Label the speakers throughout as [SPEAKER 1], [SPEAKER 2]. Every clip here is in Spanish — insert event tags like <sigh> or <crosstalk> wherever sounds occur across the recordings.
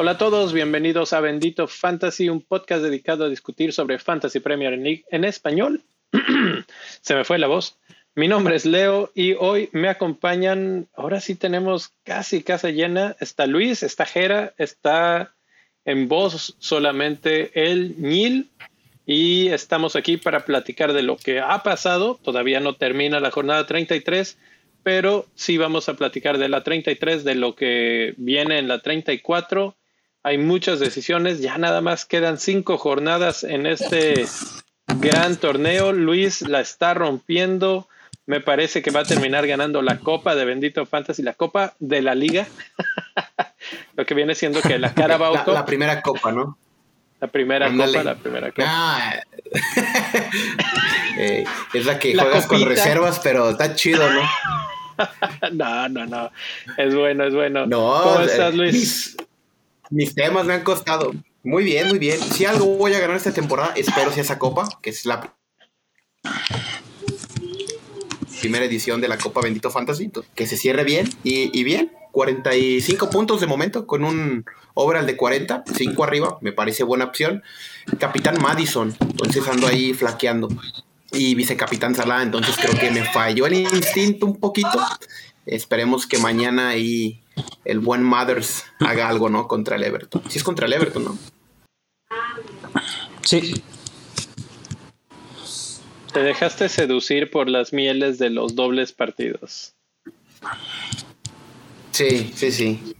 [SPEAKER 1] Hola a todos, bienvenidos a Bendito Fantasy, un podcast dedicado a discutir sobre Fantasy Premier League en español. <clears throat> Se me fue la voz. Mi nombre es Leo y hoy me acompañan, ahora sí tenemos casi casa llena. Está Luis, está Jera, está en voz solamente el Nil y estamos aquí para platicar de lo que ha pasado. Todavía no termina la jornada 33, pero sí vamos a platicar de la 33, de lo que viene en la 34 hay muchas decisiones, ya nada más quedan cinco jornadas en este gran torneo. Luis la está rompiendo. Me parece que va a terminar ganando la Copa de Bendito Fantasy, la Copa de la Liga. <laughs> Lo que viene siendo que la Carabao
[SPEAKER 2] la, la primera Copa, ¿no?
[SPEAKER 1] La primera Copa, la primera Copa. Ah. <laughs>
[SPEAKER 2] Eh, es la que juegas con reservas, pero está chido, ¿no? <laughs>
[SPEAKER 1] no, no, no. Es bueno, es bueno.
[SPEAKER 2] No, ¿Cómo estás, Luis? Mis temas me han costado. Muy bien, muy bien. Si algo voy a ganar esta temporada, espero sea esa copa, que es la primera edición de la Copa Bendito Fantasy, que se cierre bien y, bien. 45 puntos de momento con un overall de 40, 5 arriba, me parece buena opción. Capitán Madison, entonces ando ahí flaqueando. Y vicecapitán Salah, entonces creo que me falló el instinto un poquito. Esperemos que mañana ahí el buen Mothers haga algo, ¿no? Contra el Everton. Si es contra el Everton, ¿no?
[SPEAKER 3] Sí.
[SPEAKER 1] Te dejaste seducir por las mieles de los dobles partidos.
[SPEAKER 2] Sí, sí, sí.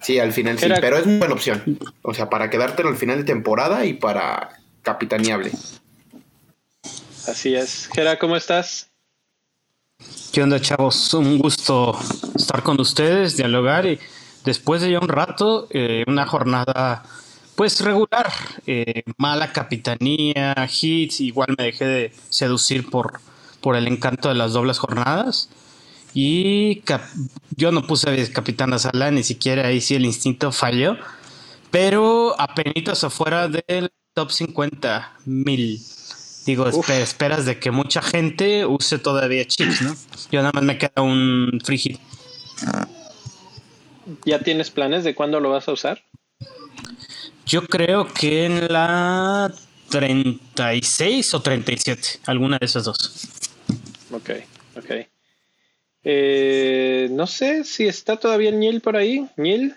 [SPEAKER 2] Sí, al final sí, pero es una buena opción. O sea, para quedártelo al final de temporada y para capitaneable.
[SPEAKER 1] Así es. Gera, ¿cómo estás?
[SPEAKER 3] ¿Qué onda, chavos? Un gusto estar con ustedes, dialogar y después de ya un rato, eh, una jornada pues regular, eh, mala capitanía, hits, igual me dejé de seducir por, por el encanto de las dobles jornadas. Y yo no puse a capitán a Sala, ni siquiera ahí sí el instinto falló, pero apenas afuera del top 50 mil. Digo, esperas de que mucha gente use todavía chips, ¿no? Yo nada más me queda un free
[SPEAKER 1] ¿Ya tienes planes de cuándo lo vas a usar?
[SPEAKER 3] Yo creo que en la 36 o 37, alguna de esas dos.
[SPEAKER 1] Ok, ok. Eh, no sé si está todavía Niel por ahí. Niel.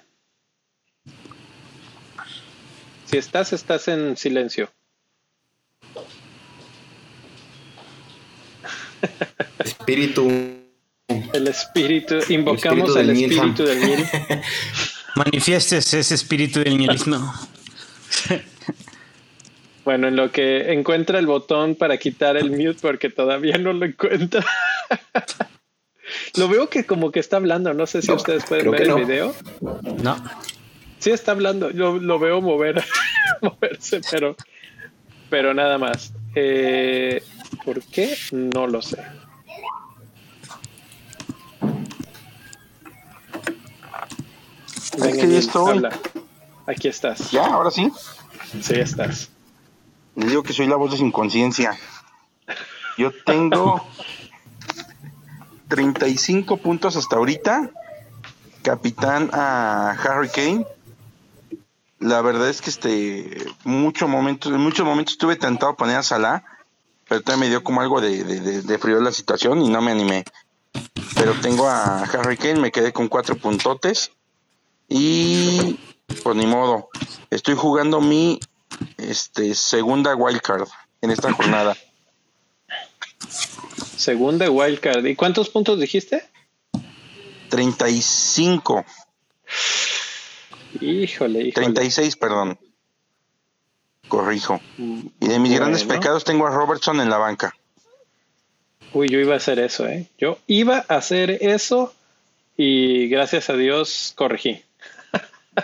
[SPEAKER 1] Si estás, estás en silencio.
[SPEAKER 2] Espíritu.
[SPEAKER 1] El espíritu, invocamos el espíritu, del, miel. <laughs>
[SPEAKER 3] Manifiestes ese espíritu del nihilismo. <laughs>
[SPEAKER 1] bueno, en lo que encuentra el botón para quitar el mute, porque todavía no lo encuentra. <laughs> lo veo que como que está hablando, no sé si ustedes pueden ver el video.
[SPEAKER 3] No.
[SPEAKER 1] Sí está hablando, yo lo veo mover, moverse, pero, pero nada más. Eh, ¿Por qué? No lo sé.
[SPEAKER 4] es que ya estoy.
[SPEAKER 1] Aquí estás.
[SPEAKER 4] ¿Ya? ¿Ahora sí?
[SPEAKER 1] Sí, estás.
[SPEAKER 4] Les digo que soy la voz de su inconsciencia. Yo tengo <laughs> 35 puntos hasta ahorita. Capitán a Harry Kane. La verdad es que este mucho momentos, en muchos momentos estuve tentado a poner a Salah, pero también me dio como algo de, de, de frío la situación y no me animé. Pero tengo a Harry Kane, me quedé con cuatro puntotes. Y pues ni modo. Estoy jugando mi este segunda wildcard en esta jornada.
[SPEAKER 1] Segunda wildcard. ¿Y cuántos puntos dijiste?
[SPEAKER 4] 35.
[SPEAKER 1] Híjole, híjole.
[SPEAKER 4] 36, perdón. Corrijo. Y de mis grandes pecados tengo a Robertson en la banca.
[SPEAKER 1] Uy, yo iba a hacer eso, ¿eh? Yo iba a hacer eso y gracias a Dios corregí. <laughs>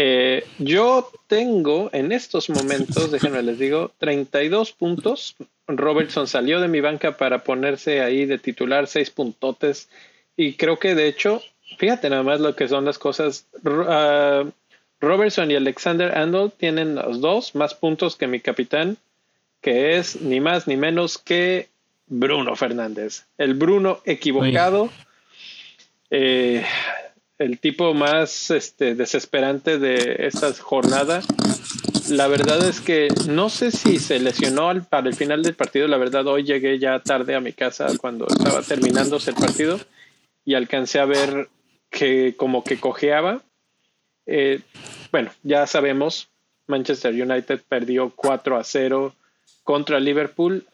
[SPEAKER 1] Eh, yo tengo en estos momentos, <laughs> déjenme les digo, 32 puntos. Robertson salió de mi banca para ponerse ahí de titular, seis puntotes. Y creo que de hecho, fíjate nada más lo que son las cosas. Ah, Robertson y Alexander Andel tienen los dos más puntos que mi capitán, que es ni más ni menos que Bruno Fernández. El Bruno equivocado. Eh, el tipo más este, desesperante de esta jornada. La verdad es que no sé si se lesionó para el final del partido. La verdad, hoy llegué ya tarde a mi casa cuando estaba terminándose el partido y alcancé a ver que como que cojeaba. Eh, bueno, ya sabemos, Manchester United perdió 4 a 0 contra Liverpool.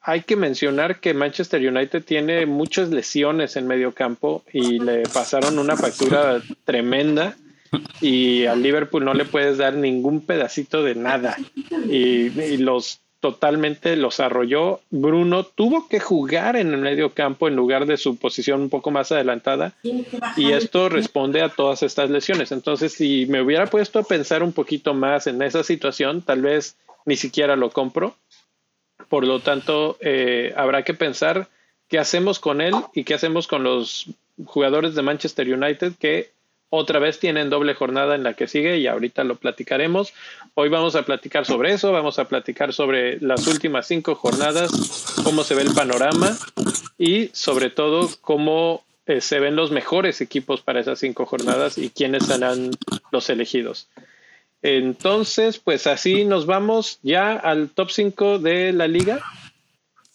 [SPEAKER 1] Hay que mencionar que Manchester United tiene muchas lesiones en medio campo y le pasaron una factura tremenda y al Liverpool no le puedes dar ningún pedacito de nada y, los totalmente los arrolló. Bruno tuvo que jugar en el medio campo en lugar de su posición un poco más adelantada y esto responde a todas estas lesiones. Entonces, si me hubiera puesto a pensar un poquito más en esa situación, tal vez ni siquiera lo compro. Por lo tanto, eh, habrá que pensar qué hacemos con él y qué hacemos con los jugadores de Manchester United que otra vez tienen doble jornada en la que sigue y ahorita lo platicaremos. Hoy vamos a platicar sobre eso, vamos a platicar sobre las últimas cinco jornadas, cómo se ve el panorama y sobre todo cómo eh, se ven los mejores equipos para esas cinco jornadas y quiénes serán los elegidos. Entonces, pues así nos vamos ya al top 5 de la liga.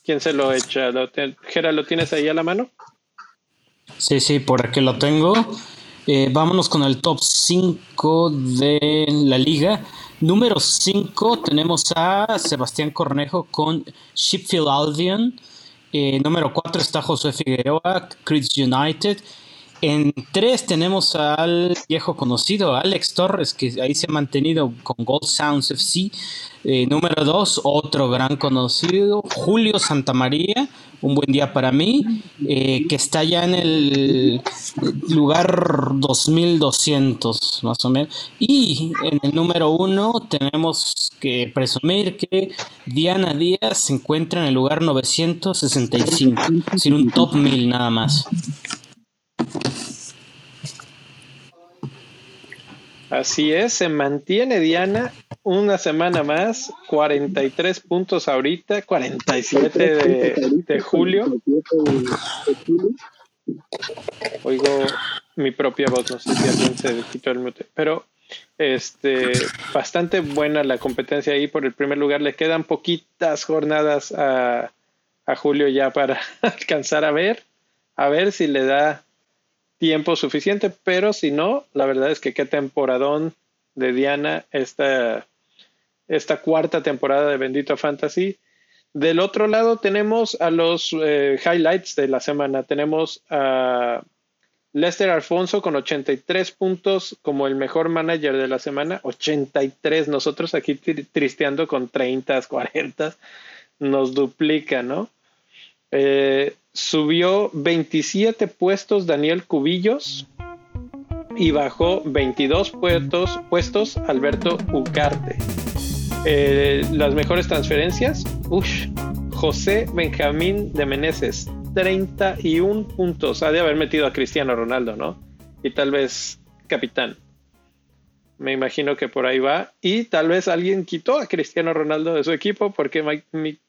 [SPEAKER 1] ¿Quién se lo echa? Gera, ¿lo tienes ahí a la mano?
[SPEAKER 3] Sí, sí, por aquí lo tengo. Eh, vámonos con el top 5 de la liga. Número 5 tenemos a Sebastián Cornejo con Sheffield Albion. Eh, número 4 está José Figueroa, Chris United. En 3 tenemos al viejo conocido, Alex Torres, que ahí se ha mantenido con Gold Sounds FC. Eh, número 2, otro gran conocido, Julio Santamaría un buen día para mí, eh, que está ya en el lugar 2200 más o menos. Y en el número uno tenemos que presumir que Diana Díaz se encuentra en el lugar 965, sin un top 1000 nada más.
[SPEAKER 1] Así es, se mantiene Diana una semana más, 43 puntos ahorita, 47 de, de julio. Oigo mi propia voz, no sé si alguien se quitó el mute, pero este bastante buena la competencia ahí por el primer lugar. Le quedan poquitas jornadas a, a Julio ya para <laughs> alcanzar a ver, a ver si le da tiempo suficiente, pero si no, la verdad es que qué temporadón de Diana esta, esta cuarta temporada de Bendito Fantasy. Del otro lado tenemos a los eh, highlights de la semana. Tenemos a Lester Alfonso con 83 puntos como el mejor manager de la semana. 83. Nosotros aquí tristeando con 30, 40. Nos duplica, ¿no? Eh, subió 27 puestos Daniel Cubillos y bajó 22 puestos, puestos Alberto Ucarte. Eh, las mejores transferencias, ush, José Benjamín de Meneses, 31 puntos. Ha de haber metido a Cristiano Ronaldo, ¿no? Y tal vez capitán. Me imagino que por ahí va. Y tal vez alguien quitó a Cristiano Ronaldo de su equipo porque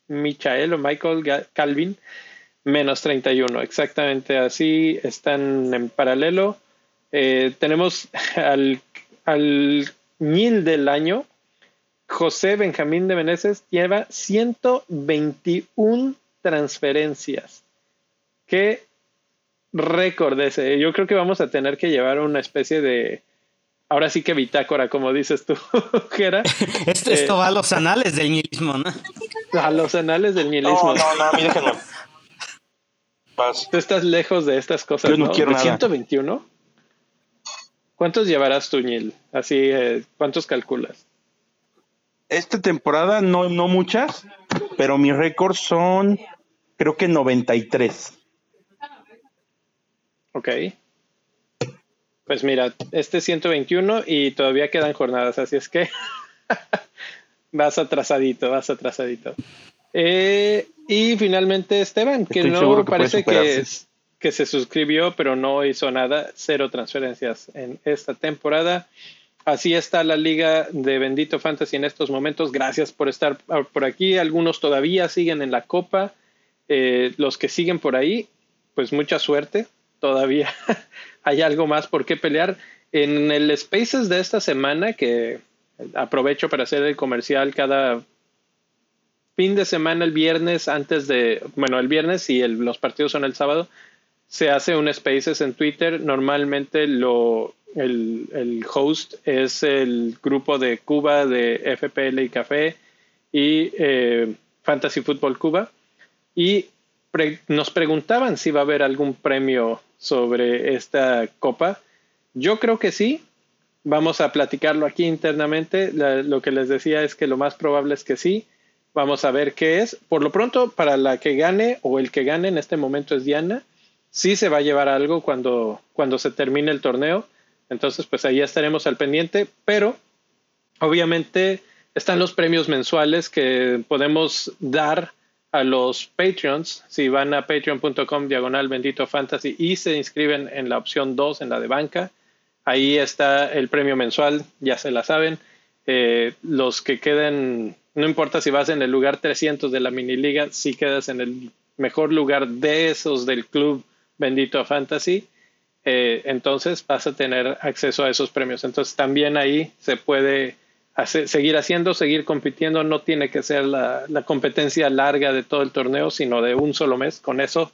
[SPEAKER 1] Michael o Michael Calvin menos 31. Exactamente así están en paralelo. Eh, tenemos <laughs> al, al mil del año. José Benjamín de Meneses lleva 121 transferencias. Qué récord ese. Yo creo que vamos a tener que llevar una especie de. Ahora sí que bitácora, como dices tú, <laughs> Gera.
[SPEAKER 3] esto, esto va a los anales del nihilismo, ¿no?
[SPEAKER 1] A los anales del nihilismo.
[SPEAKER 4] No, no, no, déjenme.
[SPEAKER 1] Tú estás lejos de estas cosas.
[SPEAKER 4] Yo no, quiero nada.
[SPEAKER 1] 121. ¿Cuántos llevarás tú, Nil? Así, eh, ¿cuántos calculas?
[SPEAKER 4] Esta temporada no, no muchas, pero mis récords son, creo que 93.
[SPEAKER 1] Ok. Pues mira, este es 121 y todavía quedan jornadas, así es que <laughs> vas atrasadito, vas atrasadito. Eh, y finalmente Esteban, que no parece que, que se suscribió, pero no hizo nada, cero transferencias en esta temporada. Así está la liga de Bendito Fantasy en estos momentos. Gracias por estar por aquí. Algunos todavía siguen en la copa. Eh, los que siguen por ahí, pues mucha suerte. todavía <laughs> hay algo más por qué pelear. En el Spaces de esta semana, que aprovecho para hacer el comercial cada fin de semana, el viernes, antes de, bueno, el viernes y los partidos son el sábado, se hace un Spaces en Twitter. Normalmente lo, el, el, host es el grupo de Cuba de FPL y Café y eh, Fantasy Football Cuba. Y nos preguntaban si va a haber algún premio sobre esta copa. Yo creo que sí. Vamos a platicarlo aquí internamente. lo que les decía es que lo más probable es que sí. Vamos a ver qué es. Por lo pronto, para la que gane o el que gane en este momento es Diana. Sí se va a llevar algo cuando, cuando se termine el torneo. Entonces, pues ahí estaremos al pendiente. Pero, obviamente, están los premios mensuales que podemos dar a los Patreons. Si van a patreon.com diagonal bendito fantasy y se inscriben en la opción 2, en la de banca, ahí está el premio mensual, ya se la saben. Eh, los que queden no importa si vas en el lugar 300 de la mini liga, si quedas en el mejor lugar de esos del club Bendito Fantasy, eh, entonces vas a tener acceso a esos premios. Entonces también ahí se puede seguir haciendo, seguir compitiendo. No tiene que ser la, la, competencia larga de todo el torneo, sino de un solo mes. Con eso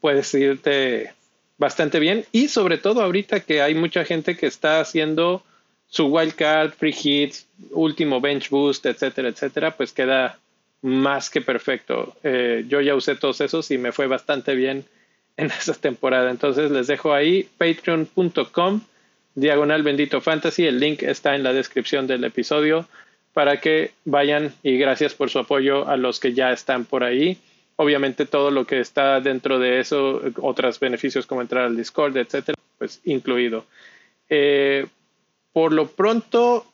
[SPEAKER 1] puedes irte bastante bien. Y sobre todo ahorita que hay mucha gente que está haciendo su wildcard, free hits, último bench boost, etcétera, etcétera, pues queda más que perfecto. Eh, yo ya usé todos esos y me fue bastante bien en <laughs> esa temporada. Entonces les dejo ahí patreon.com diagonal bendito fantasy. El link está en la descripción del episodio para que vayan y gracias por su apoyo a los que ya están por ahí. Obviamente todo lo que está dentro de eso, otros beneficios como entrar al Discord, etcétera, pues incluido. Eh, por lo pronto,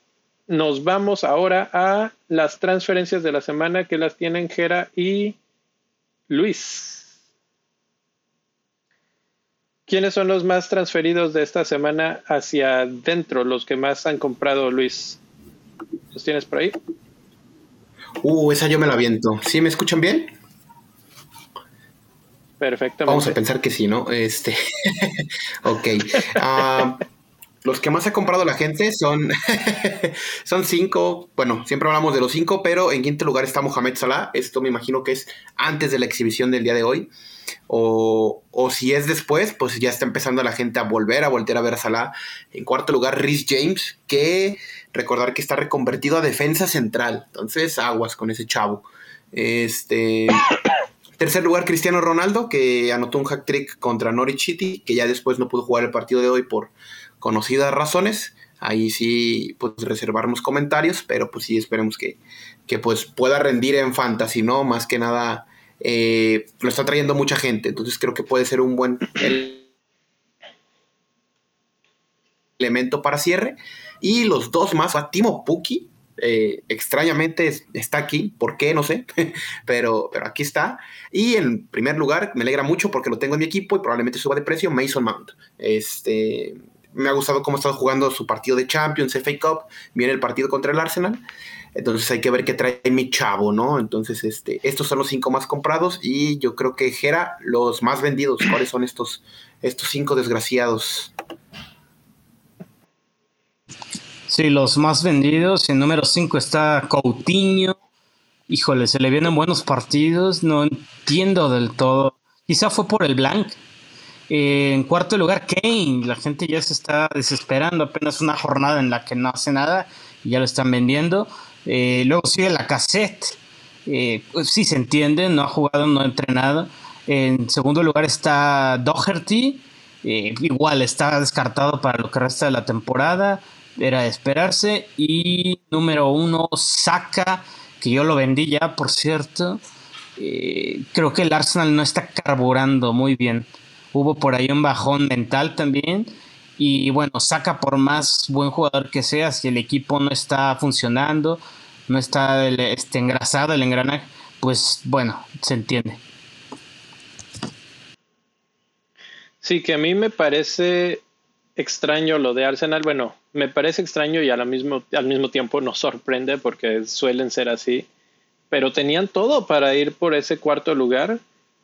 [SPEAKER 1] nos vamos ahora a las transferencias de la semana que las tienen Jera y Luis. ¿Quiénes son los más transferidos de esta semana hacia dentro, los que más han comprado, Luis? ¿Los tienes por ahí?
[SPEAKER 2] Uh, esa yo me la viento. ¿Sí me escuchan bien?
[SPEAKER 1] Perfectamente.
[SPEAKER 2] Vamos a pensar que sí, ¿no? Este. <laughs> ok. Uh, los que más ha comprado la gente son, <laughs> son cinco. Bueno, siempre hablamos de los cinco, pero en quinto lugar está Mohamed Salah. Esto me imagino que es antes de la exhibición del día de hoy. O, o, si es después, pues ya está empezando la gente a volver, a voltear a ver a Salah. En cuarto lugar, Rhys James, que recordar que está reconvertido a defensa central. Entonces, aguas con ese chavo. Este. <coughs> Tercer lugar, Cristiano Ronaldo, que anotó un hack trick contra Norwich City, que ya después no pudo jugar el partido de hoy por conocidas razones. Ahí sí, pues reservarnos comentarios, pero pues sí esperemos que, que pues pueda rendir en fantasy, ¿no? Más que nada, eh, lo está trayendo mucha gente, entonces creo que puede ser un buen elemento para cierre. Y los dos más, a Timo Puki, eh, extrañamente está aquí, ¿por qué? No sé, <laughs> pero, pero aquí está. Y en primer lugar, me alegra mucho porque lo tengo en mi equipo y probablemente suba de precio, Mason Mount. Este, me ha gustado cómo ha estado jugando su partido de Champions, FA Cup, viene el partido contra el Arsenal. Entonces hay que ver qué trae mi chavo, ¿no? Entonces, este, estos son los cinco más comprados y yo creo que Jera, los más vendidos. ¿Cuáles son estos, estos cinco desgraciados?
[SPEAKER 3] Sí, los más vendidos. En número cinco está Coutinho. Híjole, se le vienen buenos partidos. No entiendo del todo. Quizá fue por el blank en cuarto lugar, Kane. La gente ya se está desesperando. Apenas una jornada en la que no hace nada y ya lo están vendiendo. Eh, luego sigue la cassette. Eh, pues sí se entiende, no ha jugado, no ha entrenado. En segundo lugar está Doherty. Eh, igual está descartado para lo que resta de la temporada. Era de esperarse. Y número uno, Saka, que yo lo vendí ya, por cierto. creo que el Arsenal no está carburando muy bien hubo por ahí un bajón mental también. Y bueno, saca por más buen jugador que sea, si el equipo no está funcionando, no está este, engrasado el engranaje, pues bueno, se entiende.
[SPEAKER 1] Sí, que a mí me parece extraño lo de Arsenal. Bueno, me parece extraño y al mismo, al mismo tiempo nos sorprende porque suelen ser así. Pero tenían todo para ir por ese cuarto lugar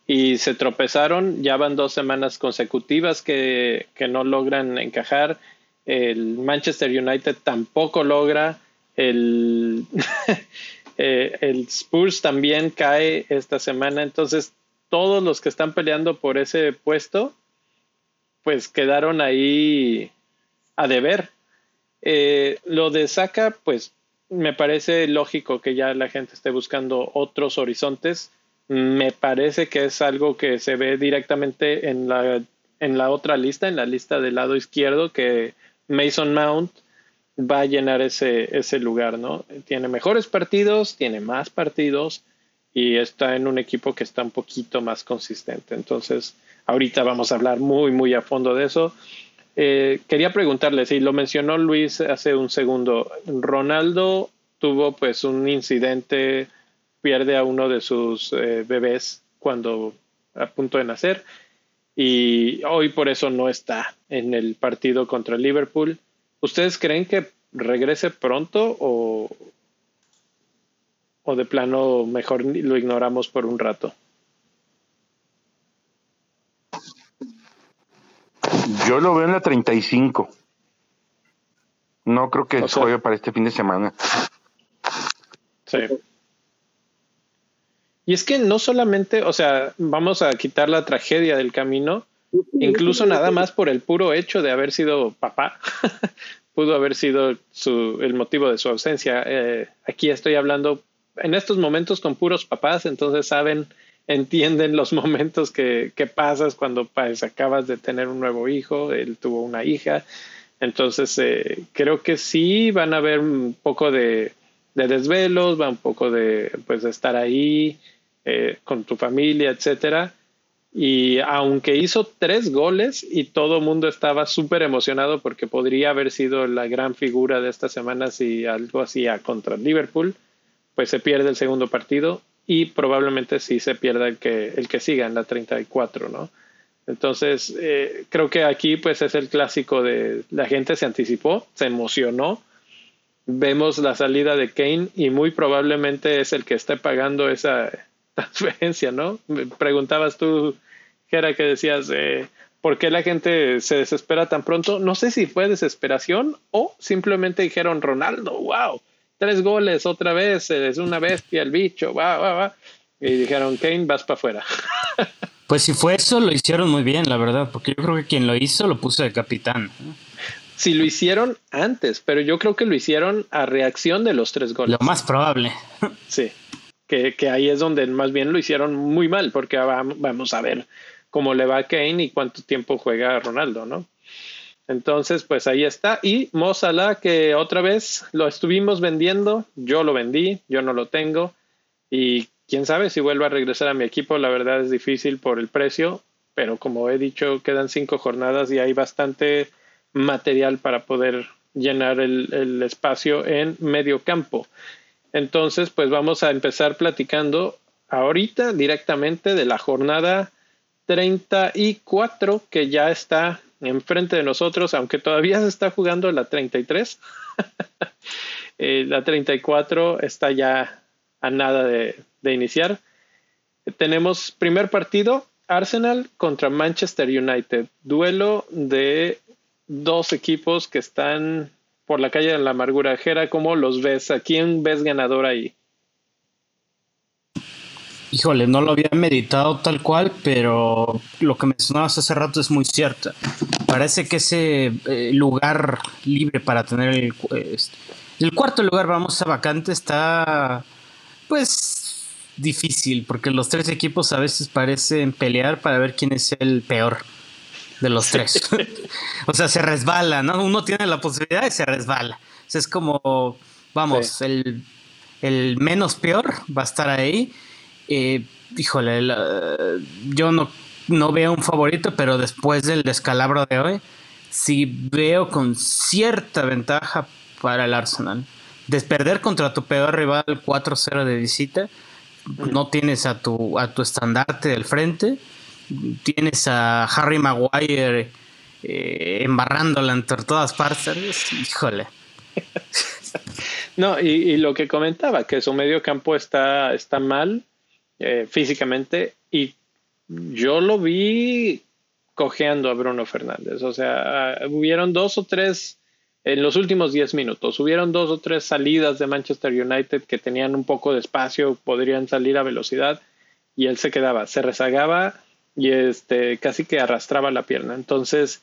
[SPEAKER 1] y se tropezaron. Ya van dos semanas consecutivas que, no logran encajar. El Manchester United tampoco logra. El, <laughs> eh, el Spurs también cae esta semana. Entonces, todos los que están peleando por ese puesto, pues quedaron ahí a deber. Eh, lo de Saka, pues me parece lógico que ya la gente esté buscando otros horizontes me parece que es algo que se ve directamente en la, en la otra lista, en la lista del lado izquierdo, que Mason Mount va a llenar ese, ese lugar, ¿no? Tiene mejores partidos, tiene más partidos y está en un equipo que está un poquito más consistente. Entonces, ahorita vamos a hablar muy, muy a fondo de eso. Eh, quería preguntarle, si lo mencionó Luis hace un segundo, Ronaldo tuvo pues un incidente pierde a uno de sus eh, bebés cuando a punto de nacer y hoy por eso no está en el partido contra Liverpool. ¿Ustedes creen que regrese pronto o, o de plano mejor lo ignoramos por un rato?
[SPEAKER 4] Yo lo veo en la 35. No creo que juegue para este fin de semana.
[SPEAKER 1] Sí. Y es que no solamente, o sea, vamos a quitar la tragedia del camino, incluso nada más por el puro hecho de haber sido papá, <laughs> pudo haber sido su, el motivo de su ausencia. Eh, aquí estoy hablando en estos momentos con puros papás, entonces saben, entienden los <laughs> momentos que, que pasas cuando pues, acabas de tener un nuevo hijo, él tuvo una hija, entonces eh, creo que sí van a haber un poco de, de desvelos, va un poco de pues estar ahí, eh, con tu familia, etcétera. Y aunque hizo tres goles y todo el mundo estaba súper emocionado porque podría haber sido la gran figura de esta semana si algo hacía contra Liverpool, pues se pierde el segundo partido y probablemente sí se pierda el que, el que siga en la 34, ¿no? Entonces, eh, creo que aquí pues es el clásico de la gente se anticipó, se emocionó, vemos la salida de Kane y muy probablemente es el que esté pagando esa, transferencia, <laughs> ¿no? Me preguntabas tú, Gera, que decías, eh, ¿por qué la gente se desespera tan pronto? No sé si fue desesperación o simplemente dijeron, Ronaldo, wow, tres goles otra vez, es una bestia el bicho, wow, wow, wow. Y dijeron, Kane, vas para afuera. <laughs>
[SPEAKER 3] Pues si fue eso, lo hicieron muy bien, la verdad, porque yo creo que quien lo hizo lo puso de capitán.
[SPEAKER 1] Si lo hicieron antes, pero yo creo que lo hicieron a reacción de los tres goles.
[SPEAKER 3] Lo más probable.
[SPEAKER 1] Sí que, ahí es donde más bien lo hicieron muy mal, porque vamos a ver cómo le va a Kane y cuánto tiempo juega Ronaldo, ¿no? Entonces, pues ahí está. Y Mo que otra vez lo estuvimos vendiendo, yo lo vendí, yo no lo tengo. Y quién sabe si vuelvo a regresar a mi equipo, la verdad es difícil por el precio, pero como he dicho, quedan cinco jornadas y hay bastante material para poder llenar el, el espacio en medio campo. Entonces, pues vamos a empezar platicando ahorita directamente de la jornada 34 que ya está enfrente de nosotros, aunque todavía se está jugando la 33. <laughs> eh, la 34 está ya a nada de, de iniciar. Tenemos primer partido, Arsenal contra Manchester United, duelo de dos equipos que están por la calle de la amargura. Jera, ¿cómo los ves? ¿A quién ves ganador ahí?
[SPEAKER 3] Híjole, no lo había meditado tal cual, pero lo que mencionabas hace rato es muy cierto. Parece que ese eh, lugar libre para tener este, el cuarto lugar, vamos a vacante, está pues difícil, porque los tres equipos a veces parecen pelear para ver quién es el peor de los tres. <laughs> o sea, se resbala, ¿no? Uno tiene la posibilidad y se resbala. O sea, es como, vamos, el, menos peor va a estar ahí. Eh, híjole, yo no, no veo un favorito, pero después del descalabro de hoy, sí veo con cierta ventaja para el Arsenal. Desperder contra tu peor rival 4-0 de visita, no tienes a tu, a tu estandarte del frente tienes a Harry Maguire eh, embarrándola entre todas partes, híjole. <laughs>
[SPEAKER 1] No, y, lo que comentaba, que su medio campo está, está mal eh, físicamente y yo lo vi cojeando a Bruno Fernández. O sea, hubieron dos o tres, en los últimos diez minutos, hubieron dos o tres salidas de Manchester United que tenían un poco de espacio, podrían salir a velocidad y él se quedaba, se rezagaba y este, casi que arrastraba la pierna. Entonces,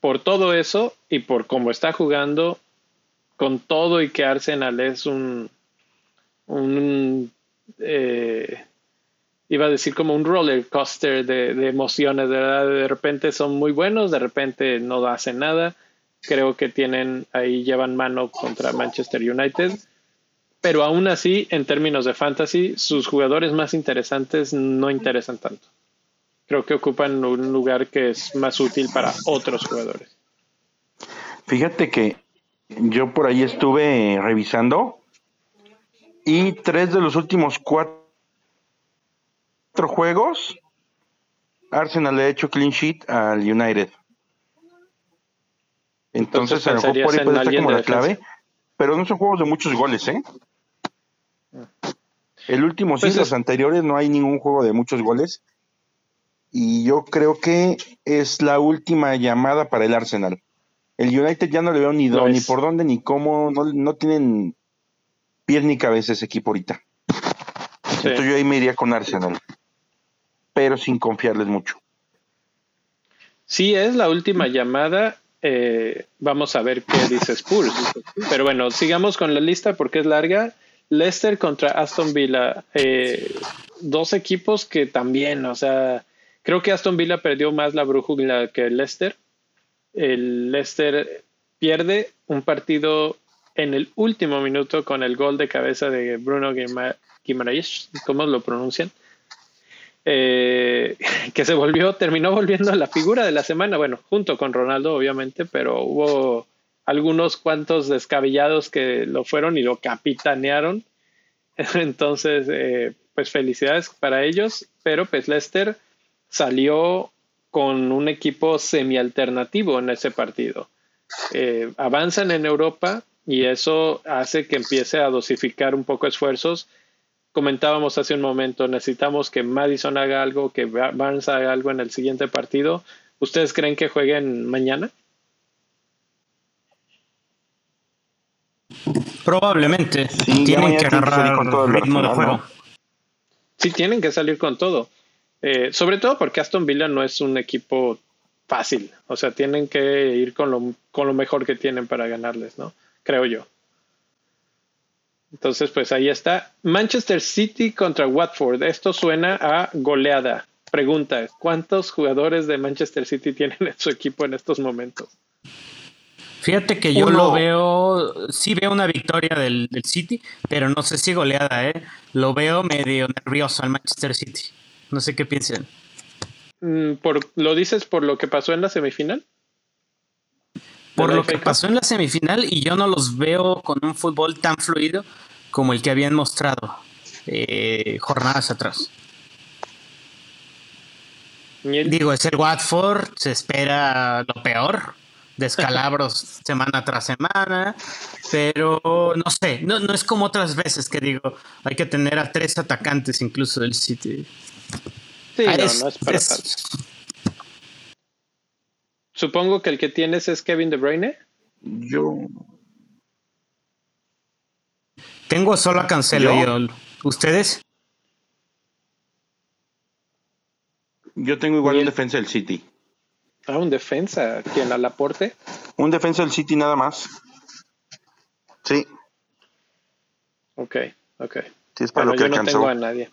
[SPEAKER 1] por todo eso y por cómo está jugando, con todo y que Arsenal es un, eh, iba a decir como un roller coaster de, emociones, ¿verdad? De repente son muy buenos, de repente no hacen nada. Creo que tienen ahí llevan mano contra Manchester United. Pero aún así, en términos de fantasy, sus jugadores más interesantes no interesan tanto. Creo que ocupan un lugar que es más útil para otros jugadores.
[SPEAKER 4] Fíjate que yo por ahí estuve revisando y tres de los últimos cuatro juegos, Arsenal le ha hecho clean sheet al United. Entonces, a lo mejor por ahí puede estar como la clave, pero no son juegos de muchos goles, ¿eh? El último sí, pues los anteriores no hay ningún juego de muchos goles. Y yo creo que es la última llamada para el Arsenal. El United ya no le veo ni, ni por dónde ni cómo, no, no tienen pies ni cabeza ese equipo ahorita. Entonces yo ahí me iría con Arsenal pero sin confiarles mucho.
[SPEAKER 1] Sí, es la última llamada. Eh, vamos a ver qué dice Spurs. Pero bueno, sigamos con la lista porque es larga. Leicester contra Aston Villa. Eh, dos equipos que también, o sea, creo que Aston Villa perdió más la brújula que el Leicester. El Leicester pierde un partido en el último minuto con el gol de cabeza de Bruno Guimaraes, ¿cómo lo pronuncian? Eh, <laughs> que se volvió, terminó volviendo la figura de la semana, bueno, junto con Ronaldo, obviamente, pero hubo algunos cuantos descabellados que lo fueron y lo capitanearon. <laughs> Entonces, eh, pues felicidades para ellos, pero pues Leicester salió con un equipo semi-alternativo en ese partido. Eh, avanzan en Europa y eso hace que empiece a dosificar un poco esfuerzos comentábamos hace un momento, necesitamos que Madison haga algo, que Barnes haga algo en el siguiente partido. ¿Ustedes creen que jueguen mañana?
[SPEAKER 3] Probablemente. tienen que agarrar con todo el ritmo de juego.
[SPEAKER 1] Sí, tienen que salir con todo. Eh, sobre todo porque Aston Villa no es un equipo fácil. O sea, tienen que ir con lo, con lo mejor que tienen para ganarles, ¿no? Creo yo. Entonces, pues ahí está. Manchester City contra Watford. Esto suena a goleada. Pregunta, ¿cuántos jugadores de Manchester City tienen en su equipo en estos momentos?
[SPEAKER 3] Fíjate que yo lo veo, sí veo una victoria del, City, pero no sé si goleada, ¿eh? Lo veo medio nervioso al Manchester City. No sé qué piensan.
[SPEAKER 1] Mm, ¿Por, ¿Lo dices por lo que pasó en la semifinal?
[SPEAKER 3] por lo que pasó en la semifinal y yo no los veo con un fútbol tan fluido como el que habían mostrado eh, jornadas atrás. Digo, es el Watford, se espera lo peor, descalabros <laughs> semana tras semana, pero no sé, no, no es como otras veces que digo, hay que tener a tres atacantes incluso del City.
[SPEAKER 1] Sí, ah, no, no es para Supongo que el que tienes es Kevin De Bruyne.
[SPEAKER 4] Yo.
[SPEAKER 3] Tengo solo a Cancelo. ¿Yo? ¿Ustedes?
[SPEAKER 4] Yo tengo igual un defensa del City.
[SPEAKER 1] Ah, un defensa. ¿Quién? ¿A Laporte?
[SPEAKER 4] Un defensa del City nada más. Sí.
[SPEAKER 1] Ok, ok.
[SPEAKER 4] Sí, es para lo que
[SPEAKER 1] yo no tengo a nadie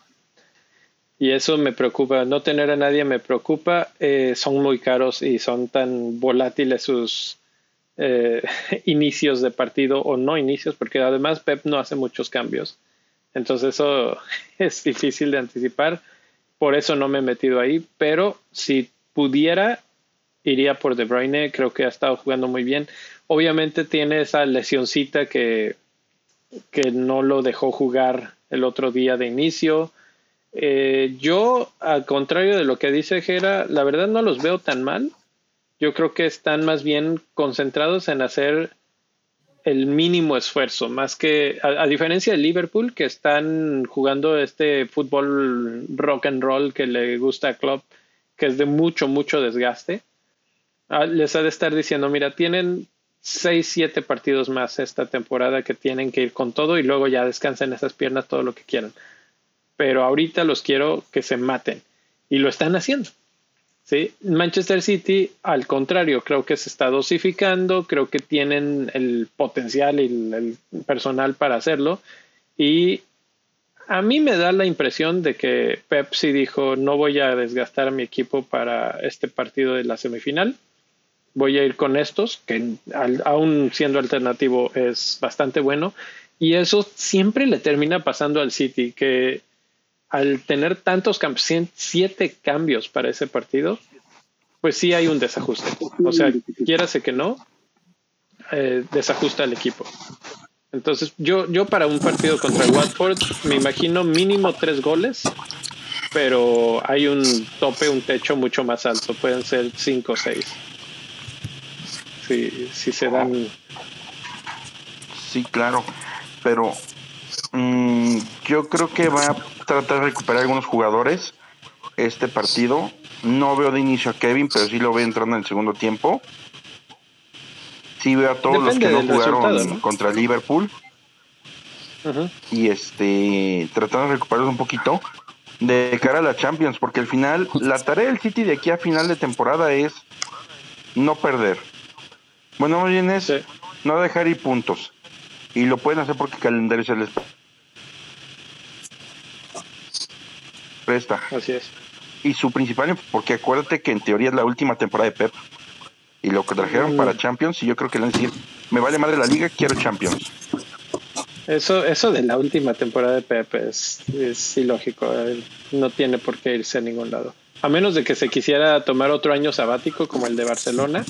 [SPEAKER 1] y eso me preocupa. No tener a nadie me preocupa. Eh, son muy caros y son tan volátiles sus eh, <laughs> inicios de partido o no inicios, porque además Pep no hace muchos cambios. Entonces eso <laughs> es difícil de anticipar. Por eso no me he metido ahí. Pero si pudiera, iría por De Bruyne. Creo que ha estado jugando muy bien. Obviamente tiene esa lesioncita que, que no lo dejó jugar el otro día de inicio eh, yo, al contrario de lo que dice Jera, la verdad no los veo tan mal. Yo creo que están más bien concentrados en hacer el mínimo esfuerzo, más que, a, diferencia de Liverpool, que están jugando este fútbol rock and roll que le gusta a Klopp, que es de mucho, mucho desgaste, ah, les ha de estar diciendo, mira, tienen seis, siete partidos más esta temporada que tienen que ir con todo y luego ya descansen esas piernas todo lo que quieran. Pero ahorita los quiero que se maten y lo están haciendo. ¿sí? Manchester City, al contrario, creo que se está dosificando, creo que tienen el potencial y el, personal para hacerlo. Y a mí me da la impresión de que Pep sí dijo, no voy a desgastar a mi equipo para este partido de la semifinal. Voy a ir con estos, que aún siendo alternativo es bastante bueno. Y eso siempre le termina pasando al City, que al tener tantos cambios, siete cambios para ese partido, pues sí hay un desajuste. O sea, quiérase que no, eh, desajusta el equipo. Entonces, yo, yo para un partido contra Watford me imagino mínimo tres goles, pero hay un tope, un techo mucho más alto. Pueden ser cinco o seis. Si, si se dan.
[SPEAKER 4] Sí, claro. Pero mm, yo creo que va tratar de recuperar algunos jugadores este partido. No veo de inicio a Kevin, pero sí lo veo entrando en el segundo tiempo. Sí veo a todos los que no jugaron contra Liverpool. Y este tratando de recuperarlos un poquito de cara a la Champions, porque al final la tarea del City de aquí a final de temporada es no perder. Bueno, más bien es no dejar ir puntos. Y lo pueden hacer porque el calendario se les presta.
[SPEAKER 1] Así es.
[SPEAKER 4] Y su principal, porque acuérdate que en teoría es la última temporada de Pep. Y lo que trajeron para mm. Champions, y yo creo que le van a decir, me vale madre la liga, quiero Champions.
[SPEAKER 1] Eso, eso de la última temporada de Pep es, es ilógico. No tiene por qué irse a ningún lado. A menos de que se quisiera tomar otro año sabático como el de Barcelona.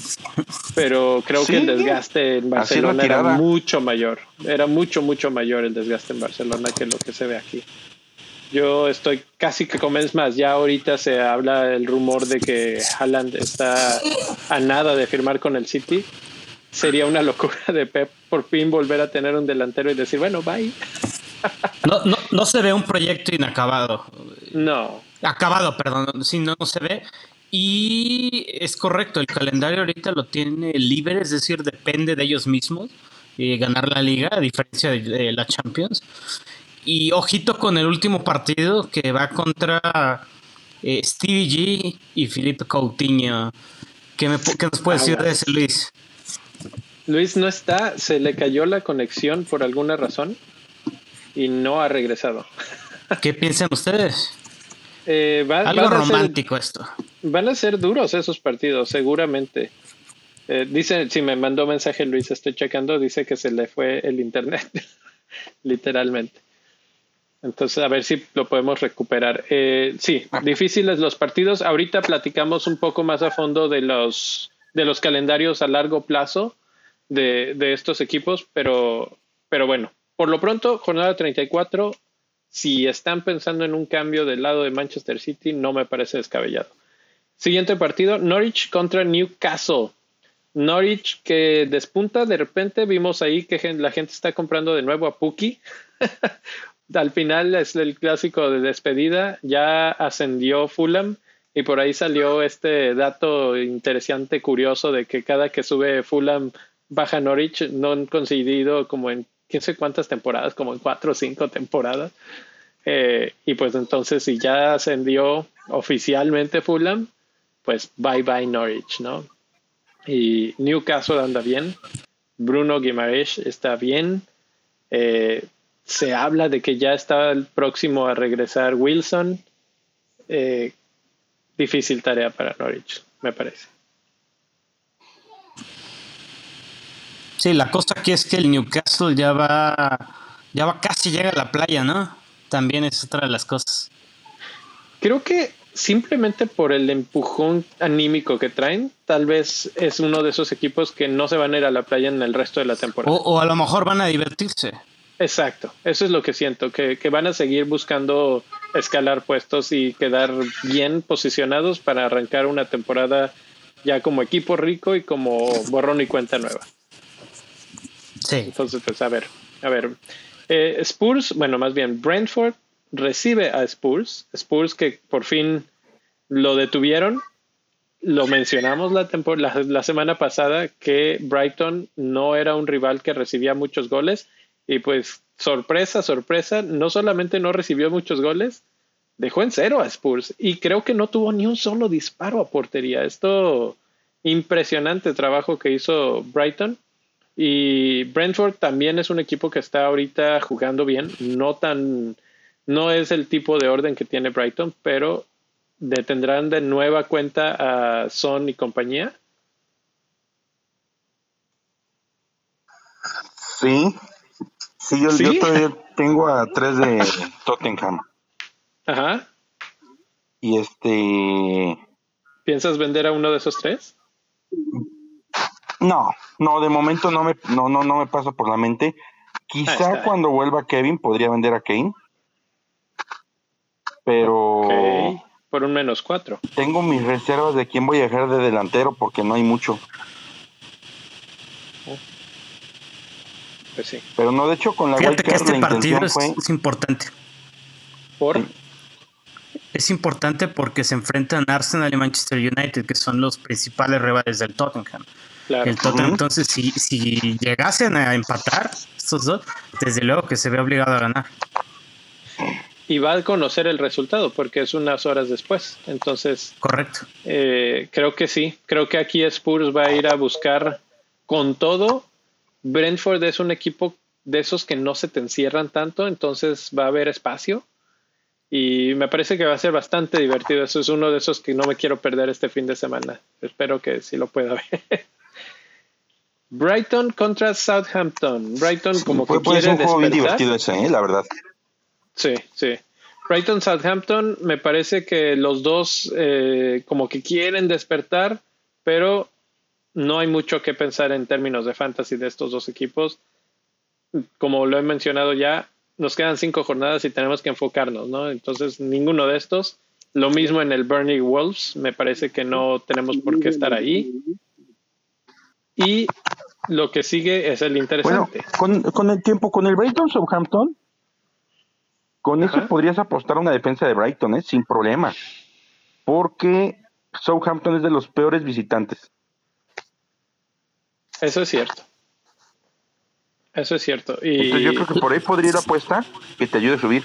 [SPEAKER 1] Pero creo que el desgaste en Barcelona era mucho mayor. Era mucho, mucho mayor el desgaste en Barcelona que lo que se ve aquí. Yo estoy casi que comes más. Ya ahorita se habla el rumor de que Haaland está a nada de firmar con el City. Sería una locura de Pep por fin volver a tener un delantero y decir, bueno, bye. <laughs>
[SPEAKER 3] No, no, no se ve un proyecto inacabado.
[SPEAKER 1] No.
[SPEAKER 3] Acabado, perdón. Sí, no, no se ve. Y es correcto, el calendario ahorita lo tiene libre, es decir, depende de ellos mismos y ganar la liga, a diferencia de la Champions. Y ojito con el último partido que va contra eh, Stevie G y Felipe Coutinho. ¿Qué, me, nos puede decir de ese Luis?
[SPEAKER 1] Luis no está, se le cayó la conexión por alguna razón y no ha regresado.
[SPEAKER 3] ¿Qué piensan ustedes?
[SPEAKER 1] Eh,
[SPEAKER 3] Algo romántico esto.
[SPEAKER 1] Van a ser duros esos partidos, seguramente. Eh, dice, si me mandó mensaje Luis, estoy checando, dice que se le fue el internet, <laughs> literalmente. Entonces, a ver si lo podemos recuperar. Eh, sí, difíciles los partidos. Ahorita platicamos un poco más a fondo de los, de los calendarios a largo plazo de, de estos equipos, pero, pero bueno, por lo pronto, jornada 34, si están pensando en un cambio del lado de Manchester City, no me parece descabellado. Siguiente partido, Norwich contra Newcastle. Norwich que despunta, de repente vimos ahí que la gente está comprando de nuevo a Puki. <laughs> al final es el clásico de despedida, ya ascendió Fulham y por ahí salió este dato interesante, curioso, de que cada que sube Fulham baja Norwich, no han conseguido como en quién sé cuántas temporadas, como en cuatro o cinco temporadas. Eh, y pues entonces si ya ascendió oficialmente Fulham, pues bye bye Norwich, ¿no? Y Newcastle anda bien, Bruno Guimaraes está bien, eh, se habla de que ya está el próximo a regresar Wilson. Eh, difícil tarea para Norwich, me parece.
[SPEAKER 3] Sí, la cosa aquí es que el Newcastle ya va, ya va casi llega a la playa, ¿no? También es otra de las cosas.
[SPEAKER 1] Creo que simplemente por el empujón anímico que traen, tal vez es uno de esos equipos que no se van a ir a la playa en el resto de la temporada.
[SPEAKER 3] o a lo mejor van a divertirse.
[SPEAKER 1] Exacto, eso es lo que siento, que, van a seguir buscando escalar puestos y quedar bien posicionados para arrancar una temporada ya como equipo rico y como borrón y cuenta nueva.
[SPEAKER 3] Sí.
[SPEAKER 1] Entonces, pues a ver, a ver. Eh, Spurs, bueno, más bien, Brentford recibe a Spurs. Spurs que por fin lo detuvieron. Lo mencionamos la, la, la semana pasada que Brighton no era un rival que recibía muchos goles. Y pues, sorpresa, sorpresa, no solamente no recibió muchos goles, dejó en cero a Spurs. Y creo que no tuvo ni un solo disparo a portería. Esto, impresionante trabajo que hizo Brighton. Y Brentford también es un equipo que está ahorita jugando bien, no tan, no es el tipo de orden que tiene Brighton, pero detendrán de nueva cuenta a Son y compañía.
[SPEAKER 4] Sí, sí, yo,
[SPEAKER 1] ¿Sí?
[SPEAKER 4] yo todavía tengo a tres de Tottenham.
[SPEAKER 1] Ajá.
[SPEAKER 4] Y este.
[SPEAKER 1] ¿Piensas vender a uno de esos tres?
[SPEAKER 4] No, no, de momento no me, no, no, no me pasa por la mente.
[SPEAKER 1] Ahí
[SPEAKER 4] Quizá cuando vuelva Kevin podría vender a Kane. Pero
[SPEAKER 1] Ok, Por un menos cuatro.
[SPEAKER 4] tengo mis reservas de quién voy a dejar de delantero porque no hay mucho.
[SPEAKER 1] Pues sí.
[SPEAKER 4] Pero no, de hecho, con la
[SPEAKER 3] Fíjate que este
[SPEAKER 4] la
[SPEAKER 3] partido es,
[SPEAKER 4] fue.
[SPEAKER 3] es importante.
[SPEAKER 1] Por.
[SPEAKER 3] Es importante porque se enfrentan Arsenal y Manchester United, que son los principales rivales del Tottenham.
[SPEAKER 1] Claro.
[SPEAKER 3] El Tottenham,
[SPEAKER 4] Ujú.
[SPEAKER 3] entonces, si, si llegasen a empatar estos dos, desde luego que se ve obligado a ganar.
[SPEAKER 1] Y va a conocer el resultado porque es unas horas después. Entonces,
[SPEAKER 3] Correcto.
[SPEAKER 1] Eh, creo que sí. Creo que aquí Spurs va a ir a buscar con todo. Brentford es un equipo de esos que no se te encierran tanto, entonces va a haber espacio. Y me parece que va a ser bastante divertido. Eso es uno de esos que no me quiero perder este fin de semana. Espero que sí lo pueda ver. <laughs> Brighton contra Southampton. Brighton como
[SPEAKER 4] Puede,
[SPEAKER 1] que
[SPEAKER 4] puede ser un juego bien divertido ese, ¿eh? la verdad.
[SPEAKER 1] Sí, sí. Brighton Southampton, me parece que los dos eh, como que quieren despertar, pero no hay mucho que pensar en términos de fantasy de estos dos equipos. Como lo he mencionado ya, nos quedan cinco jornadas y tenemos que enfocarnos, ¿no? Entonces, ninguno de estos. Lo mismo en el Burnley Wolves, me parece que no tenemos por qué estar ahí. Y lo que sigue es el
[SPEAKER 4] Bueno,
[SPEAKER 1] interesante.
[SPEAKER 4] con, con el tiempo, con el Brighton Southampton, con eso podrías apostar a una defensa de Brighton, ¿eh? sin problema. Porque Southampton es de los peores visitantes.
[SPEAKER 1] Eso es cierto. Eso es cierto. Y
[SPEAKER 4] Entonces yo creo que por ahí podría ir la apuesta que te ayude a subir.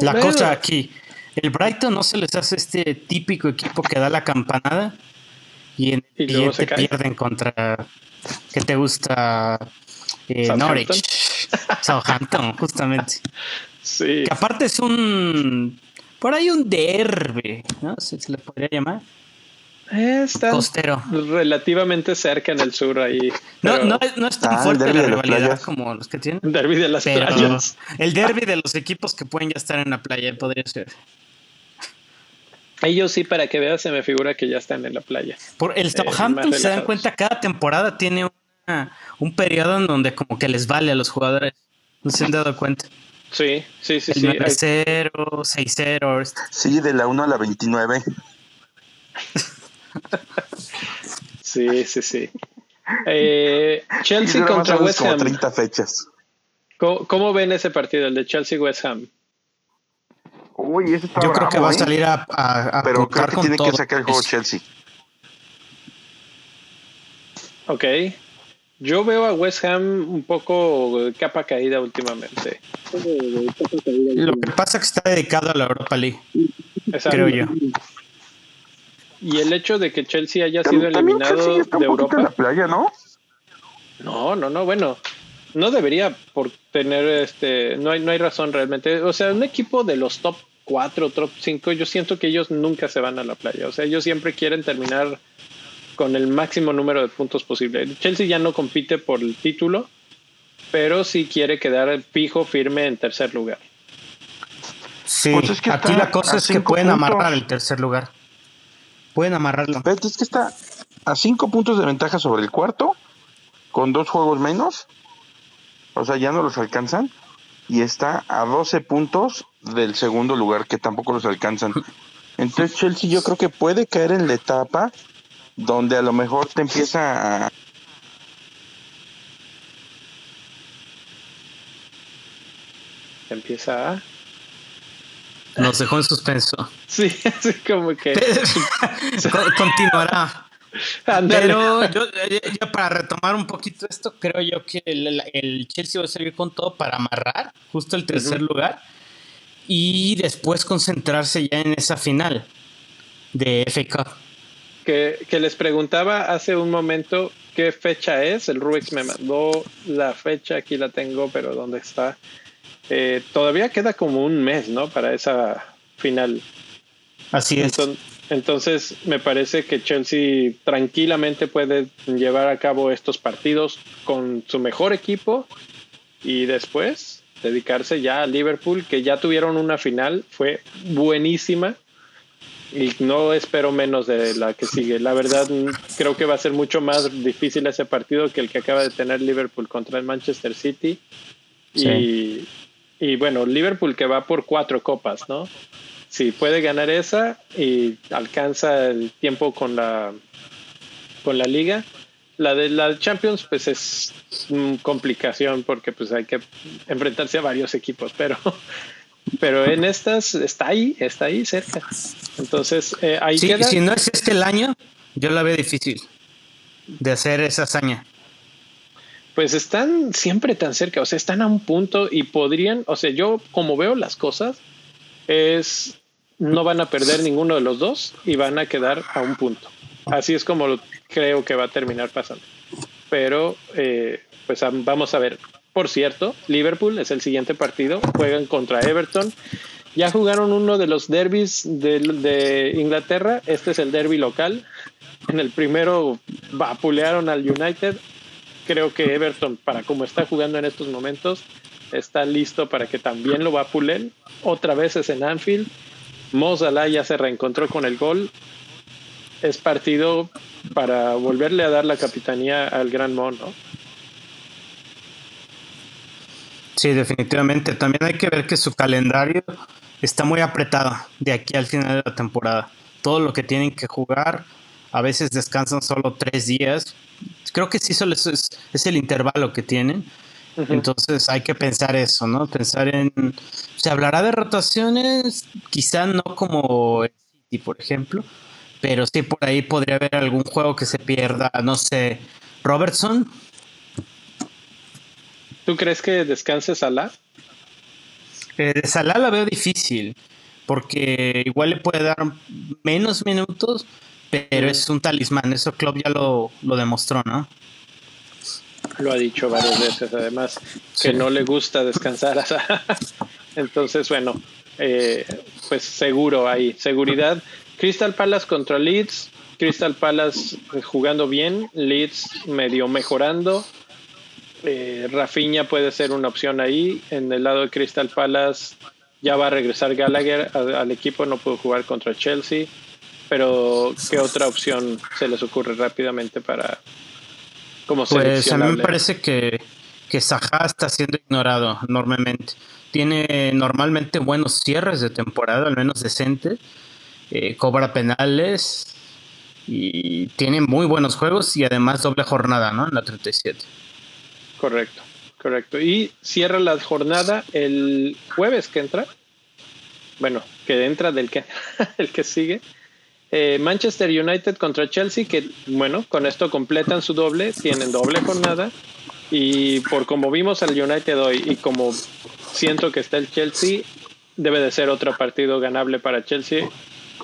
[SPEAKER 3] La
[SPEAKER 1] Bueno.
[SPEAKER 3] cosa aquí, el Brighton no se les hace este típico equipo que da la campanada y en
[SPEAKER 1] Y luego se
[SPEAKER 3] pierden contra, ¿qué te gusta? Eh,
[SPEAKER 1] Southampton.
[SPEAKER 3] Norwich, Southampton, justamente.
[SPEAKER 1] sí,
[SPEAKER 3] Que aparte es un, por ahí un derby, ¿no? Si se le podría llamar.
[SPEAKER 1] Eh, está
[SPEAKER 3] Costero.
[SPEAKER 1] relativamente cerca en el sur ahí.
[SPEAKER 3] No, no, es- no es tan
[SPEAKER 4] Ah, el
[SPEAKER 3] fuerte
[SPEAKER 4] derbi
[SPEAKER 3] la
[SPEAKER 4] de las
[SPEAKER 3] rivalidad
[SPEAKER 4] playas.
[SPEAKER 3] como los que tienen.
[SPEAKER 1] Derby de las
[SPEAKER 3] Pero
[SPEAKER 1] playas.
[SPEAKER 3] el derby de los equipos que pueden ya estar en la playa podría ser.
[SPEAKER 1] Ellos sí, para que veas, se me figura que ya están en la playa.
[SPEAKER 3] Por el
[SPEAKER 1] más
[SPEAKER 3] Southampton, se dan cuenta, cada temporada tiene una- un periodo en donde como que les vale a los jugadores. No se han dado cuenta.
[SPEAKER 1] Sí, sí, sí,
[SPEAKER 3] El
[SPEAKER 1] sí. Hay-
[SPEAKER 3] 9-0, 6-0. este.
[SPEAKER 4] Sí, de la 1 a la 29. <laughs>
[SPEAKER 1] Sí, sí, sí. Eh, Chelsea contra West
[SPEAKER 4] como
[SPEAKER 1] Ham.
[SPEAKER 4] 30 fechas.
[SPEAKER 1] ¿Cómo, cómo ven ese partido, el de Chelsea-West Ham?
[SPEAKER 4] Uy, ese está
[SPEAKER 3] Yo creo que va a
[SPEAKER 4] ¿eh?
[SPEAKER 3] salir a, a, a
[SPEAKER 4] Pero creo que
[SPEAKER 3] con
[SPEAKER 4] tiene
[SPEAKER 3] todo.
[SPEAKER 4] que sacar el juego
[SPEAKER 3] Es-
[SPEAKER 4] Chelsea.
[SPEAKER 1] Ok. Yo veo a West Ham un poco capa caída últimamente.
[SPEAKER 3] Lo que pasa es que está dedicado a la Europa League,
[SPEAKER 1] Exacto.
[SPEAKER 3] creo yo.
[SPEAKER 1] Y el hecho de que Chelsea haya sido eliminado
[SPEAKER 4] está
[SPEAKER 1] de
[SPEAKER 4] un en la
[SPEAKER 1] Europa.
[SPEAKER 4] playa, ¿no?
[SPEAKER 1] No, no, no, bueno, no debería por tener este, no hay, no hay razón realmente. O sea, un equipo de los top 4, top 5, yo siento que ellos nunca se van a la playa. O sea, ellos siempre quieren terminar con el máximo número de puntos posible. Chelsea ya no compite por el título, pero sí quiere quedar fijo, firme en tercer lugar.
[SPEAKER 3] Sí,
[SPEAKER 4] Pues es que
[SPEAKER 3] aquí la cosa es que pueden
[SPEAKER 4] puntos.
[SPEAKER 3] amarrar el tercer lugar. Pueden amarrarlo.
[SPEAKER 4] Es que está a cinco puntos de ventaja sobre el cuarto, con dos juegos menos. O sea, ya no los alcanzan. Y está a 12 puntos del segundo lugar, que tampoco los alcanzan. Entonces Chelsea yo creo que puede caer en la etapa donde a lo mejor te empieza a...
[SPEAKER 1] Empieza a...
[SPEAKER 3] Nos dejó en suspenso.
[SPEAKER 1] Sí, <laughs> así como que... <laughs> <laughs>
[SPEAKER 3] Continuará. Pero yo, para retomar un poquito esto, creo yo que el, Chelsea va a salir con todo para amarrar justo el tercer lugar y después concentrarse ya en esa final de FA
[SPEAKER 1] Que, que, les preguntaba hace un momento qué fecha es. El Rubix me mandó la fecha, aquí la tengo, pero ¿dónde está? Eh, todavía queda como un mes, ¿no? Para esa final.
[SPEAKER 3] Así es.
[SPEAKER 1] Entonces, me parece que Chelsea tranquilamente puede llevar a cabo estos partidos con su mejor equipo y después dedicarse ya a Liverpool, que ya tuvieron una final, fue buenísima y no espero menos de la que sigue. La verdad, creo que va a ser mucho más difícil ese partido que el que acaba de tener Liverpool contra el Manchester City. Y, y bueno, Liverpool que va por cuatro copas, ¿no? Si puede ganar esa y alcanza el tiempo con la con la liga. La de la Champions pues es complicación porque pues hay que enfrentarse a varios equipos, pero <laughs> pero en estas está ahí, está ahí cerca. Entonces, eh, ahí
[SPEAKER 3] sí, Si no es este el año, yo la veo difícil de hacer esa hazaña.
[SPEAKER 1] Pues están siempre tan cerca, o sea, están a un punto y podrían, o sea, yo como veo las cosas, es no van a perder ninguno de los dos y van a quedar a un punto. Así es como creo que va a terminar pasando. Pero, eh, pues vamos a ver. Por cierto, Liverpool es el siguiente partido. Juegan contra Everton. Ya jugaron uno de los derbis de, Inglaterra. Este es el derby local. En el primero vapulearon al United. Creo que Everton, para como está jugando en estos momentos, está listo para que también lo vapulen. Otra vez es en Anfield Mo ya se reencontró con el gol. Es partido para volverle a dar la capitanía al Gran Mo, ¿no?
[SPEAKER 3] Sí, definitivamente. También hay que ver que su calendario está muy apretado de aquí al final de la temporada. Todo lo que tienen que jugar, a veces descansan solo tres días. Creo que sí, solo es, es el intervalo que tienen. Entonces hay que pensar eso, ¿no? Pensar en... Se hablará de rotaciones, quizá no como el City, por ejemplo, pero sí por ahí podría haber algún juego que se pierda, no sé, Robertson.
[SPEAKER 1] ¿Tú crees que descanse Salah?
[SPEAKER 3] Eh, de Salah la veo difícil, porque igual le puede dar menos minutos, pero es un talismán, eso Klopp ya lo, lo demostró, ¿no?
[SPEAKER 1] lo ha dicho varias veces, además, que no le gusta descansar. <laughs> Entonces, bueno, eh, pues seguro hay seguridad. Crystal Palace contra Leeds, Crystal Palace jugando bien, Leeds medio mejorando. Eh, Rafinha puede ser una opción ahí. En el lado de Crystal Palace ya va a regresar Gallagher al equipo, no pudo jugar contra Chelsea. Pero, ¿qué otra opción se les ocurre rápidamente para,
[SPEAKER 3] pues a mí me parece que, que Saha está siendo ignorado enormemente. Tiene normalmente buenos cierres de temporada, al menos decente. Eh, cobra penales y tiene muy buenos juegos y además doble jornada, ¿no? En la 37.
[SPEAKER 1] Correcto, correcto. Y cierra la jornada el jueves que entra. Bueno, que entra del que, <laughs> el que sigue eh, Manchester United contra Chelsea, que bueno, con esto completan su doble, tienen doble jornada. Y por como vimos al United hoy y como siento que está el Chelsea, debe de ser otro partido ganable para Chelsea.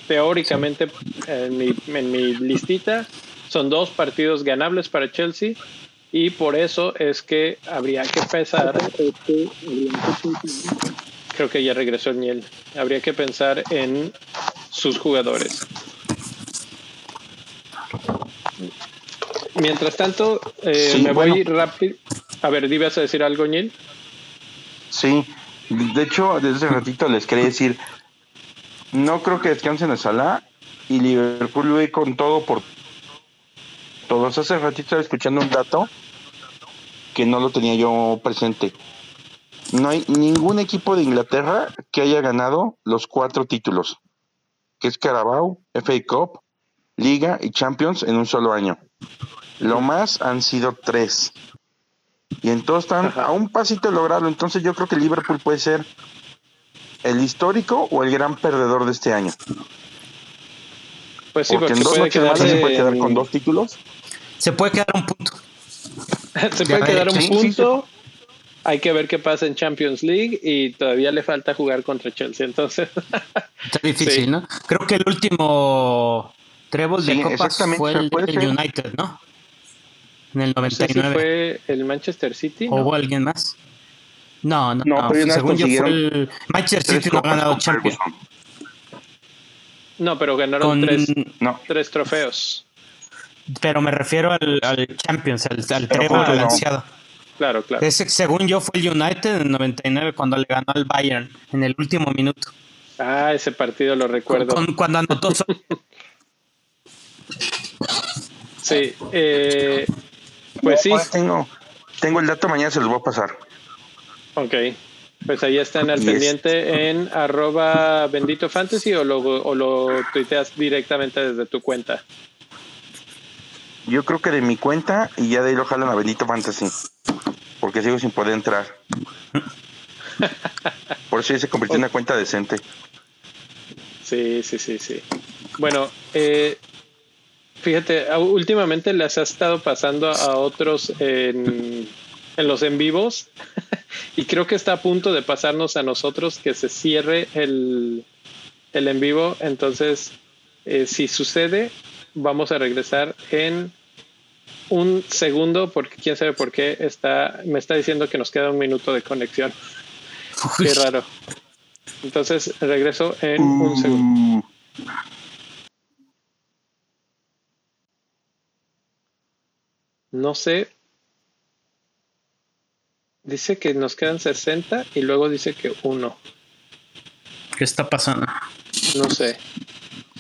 [SPEAKER 1] Teóricamente, en mi, en listita, son dos partidos ganables para Chelsea y por eso es que habría que pensar creo que ya regresó Niel habría que pensar en sus jugadores Mientras tanto, eh, me voy rápido. A ver, ¿ibas a decir algo, Neil?
[SPEAKER 4] Sí, de hecho, desde hace ratito les quería decir, no creo que descansen a Salah y Liverpool va con todo por todos. Hace ratito estaba escuchando un dato que no lo tenía yo presente. No hay ningún equipo de Inglaterra que haya ganado los cuatro títulos, que es Carabao, FA Cup, Liga y Champions en un solo año. Lo más han sido tres. Y entonces están
[SPEAKER 1] Ajá.
[SPEAKER 4] a un pasito de lograrlo. Entonces yo creo que Liverpool puede ser el histórico o el gran perdedor de este año.
[SPEAKER 1] Pues sí,
[SPEAKER 4] porque,
[SPEAKER 1] porque
[SPEAKER 4] en dos
[SPEAKER 1] puede
[SPEAKER 4] noches más se puede quedar con dos títulos.
[SPEAKER 3] Se puede quedar un punto. <laughs>
[SPEAKER 1] se puede
[SPEAKER 3] Ya,
[SPEAKER 1] quedar un punto. Hay que ver qué pasa en Champions League y todavía le falta jugar contra Chelsea. Entonces,
[SPEAKER 3] Está difícil, <laughs>
[SPEAKER 1] Sí.
[SPEAKER 3] ¿no? Creo que el último Trébol
[SPEAKER 4] Sí,
[SPEAKER 3] de Copas
[SPEAKER 4] exactamente,
[SPEAKER 3] fue el. United, ¿no? En el
[SPEAKER 1] no sé si
[SPEAKER 3] 99.
[SPEAKER 1] fue el Manchester City.
[SPEAKER 3] ¿O
[SPEAKER 1] ¿no?
[SPEAKER 3] hubo alguien más? No, no,
[SPEAKER 4] No,
[SPEAKER 3] no. Según yo fue el Manchester City no ha ganado Champions.
[SPEAKER 1] No, pero ganaron
[SPEAKER 3] Con,
[SPEAKER 1] tres,
[SPEAKER 4] No,
[SPEAKER 1] tres trofeos.
[SPEAKER 3] pero me refiero al, al Champions, al, al Trébol
[SPEAKER 4] no.
[SPEAKER 3] balanceado.
[SPEAKER 1] Claro, claro.
[SPEAKER 3] Ese, según yo fue el United en el 99 cuando le ganó al Bayern en el último minuto.
[SPEAKER 1] Ah, ese partido lo recuerdo.
[SPEAKER 3] Con- cuando anotó <laughs>
[SPEAKER 1] Sí. eh, pues sí.
[SPEAKER 4] Ahora tengo, tengo el dato, mañana se los voy a pasar.
[SPEAKER 1] Ok. Pues ahí están al
[SPEAKER 4] Y es-
[SPEAKER 1] pendiente en arroba bendito fantasy o lo, o lo tuiteas directamente desde tu cuenta.
[SPEAKER 4] Yo creo que de mi cuenta y ya de ahí lo jalan a Benito Fantasy. Porque sigo sin poder entrar. <laughs> Por eso ya se convirtió en una cuenta decente.
[SPEAKER 1] Sí, sí, sí, sí. Bueno, eh, fíjate, últimamente les ha estado pasando a otros en, en los en vivos <laughs> y creo que está a punto de pasarnos a nosotros que se cierre el, el en vivo. Entonces, eh, si sucede, vamos a regresar en un segundo porque quién sabe por qué está, me está diciendo que nos queda un minuto de conexión. Qué raro. Entonces regreso en un segundo. No sé. Dice que nos quedan 60 y luego dice que uno.
[SPEAKER 3] ¿Qué está pasando?
[SPEAKER 1] No sé.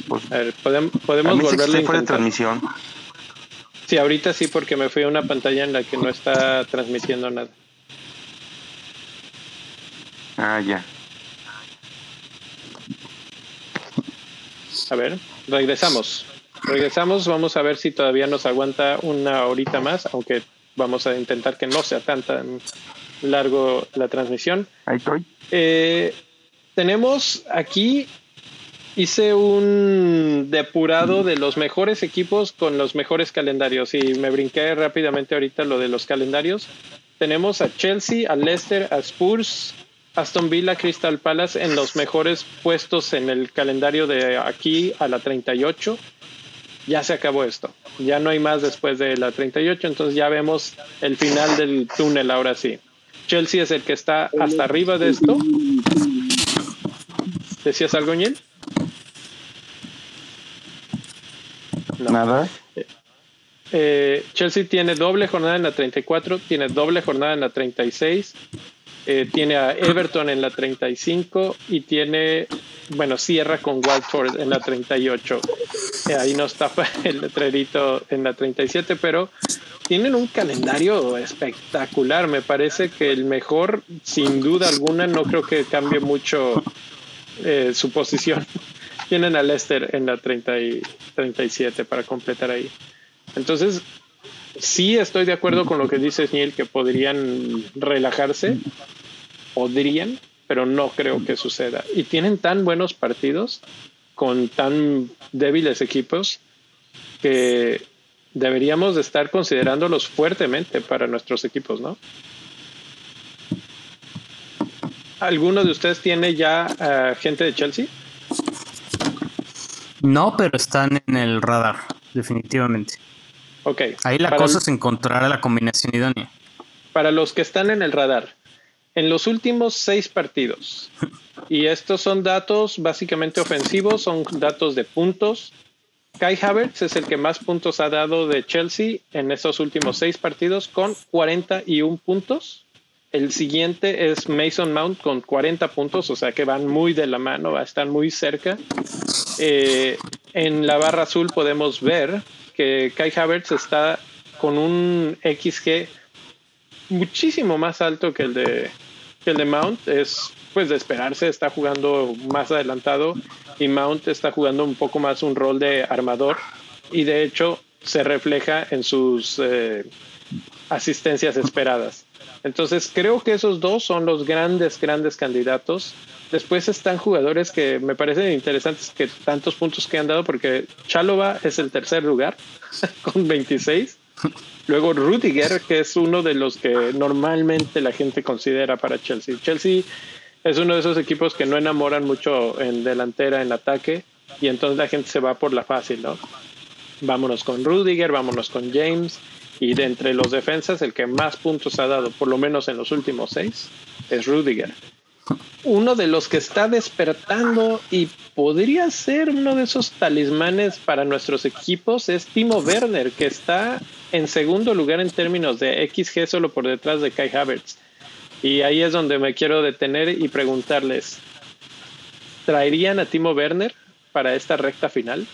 [SPEAKER 4] pues,
[SPEAKER 1] A ver, podem-
[SPEAKER 4] a
[SPEAKER 1] podemos
[SPEAKER 4] mí se
[SPEAKER 1] volverlo a
[SPEAKER 4] está fuera de transmisión.
[SPEAKER 1] Sí, ahorita sí, porque me fui a una pantalla en la que no está transmitiendo nada.
[SPEAKER 4] Ah, ya.
[SPEAKER 1] A ver, regresamos. Regresamos, vamos a ver si todavía nos aguanta una horita más, aunque vamos a intentar que no sea tan tan largo la transmisión.
[SPEAKER 4] Ahí estoy.
[SPEAKER 1] Eh, tenemos aquí, hice un depurado de los mejores equipos con los mejores calendarios y me brinqué rápidamente ahorita lo de los calendarios. Tenemos a Chelsea, a Leicester, a Spurs, Aston Villa, Crystal Palace en los mejores puestos en el calendario de aquí a la 38. Ya se acabó esto. Ya no hay más después de la 38, entonces ya vemos el final del túnel ahora sí. Chelsea es el que está hasta arriba de esto. ¿Decías algo, Ñel? No.
[SPEAKER 4] Nada.
[SPEAKER 1] Eh, Chelsea tiene doble jornada en la 34, tiene doble jornada en la 36, eh, tiene a Everton en la 35 y tiene, bueno, cierra con Watford en la 38. Eh, ahí nos <laughs> tapa el letrerito en la 37, pero tienen un calendario espectacular. Me parece que el mejor, sin duda alguna, no creo que cambie mucho eh, su posición. <laughs> Tienen a Leicester en la 30 y 37 para completar ahí. Entonces, sí estoy de acuerdo con lo que dices, Neil, que podrían relajarse, podrían, pero no creo que suceda. Y tienen tan buenos partidos con tan débiles equipos que deberíamos de estar considerándolos fuertemente para nuestros equipos, ¿no? ¿Alguno de ustedes tiene ya uh, gente de Chelsea?
[SPEAKER 3] No, pero están en el radar, definitivamente.
[SPEAKER 1] Ok.
[SPEAKER 3] Ahí la
[SPEAKER 1] Para
[SPEAKER 3] cosa es encontrar a la combinación idónea.
[SPEAKER 1] para los que están en el radar, en los últimos seis partidos, y estos son datos básicamente ofensivos, son datos de puntos. Kai Havertz es el que más puntos ha dado de Chelsea en estos últimos seis partidos con 41 puntos. El siguiente es Mason Mount con 40 puntos, o sea que van muy de la mano, están muy cerca. Eh, en la barra azul podemos ver que Kai Havertz está con un XG muchísimo más alto que el de, el de Mount. Es pues de esperarse, está jugando más adelantado y Mount está jugando un poco más un rol de armador y de hecho se refleja en sus eh, asistencias esperadas. Entonces creo que esos dos son los grandes, grandes candidatos. Después están jugadores que me parecen interesantes que tantos puntos que han dado, porque Chalova es el tercer lugar <laughs> con 26. Luego Rudiger, que es uno de los que normalmente la gente considera para Chelsea. Chelsea es uno de esos equipos que no enamoran mucho en delantera, en ataque, y entonces la gente se va por la fácil, ¿no? Vámonos con Rudiger, vámonos con James, y de entre los defensas, el que más puntos ha dado, por lo menos en los últimos seis, es Rudiger. Uno de los que está despertando y podría ser uno de esos talismanes para nuestros equipos es Timo Werner, que está en segundo lugar en términos de XG solo por detrás de Kai Havertz. Y ahí es donde me quiero detener y preguntarles, ¿traerían a Timo Werner para esta recta final?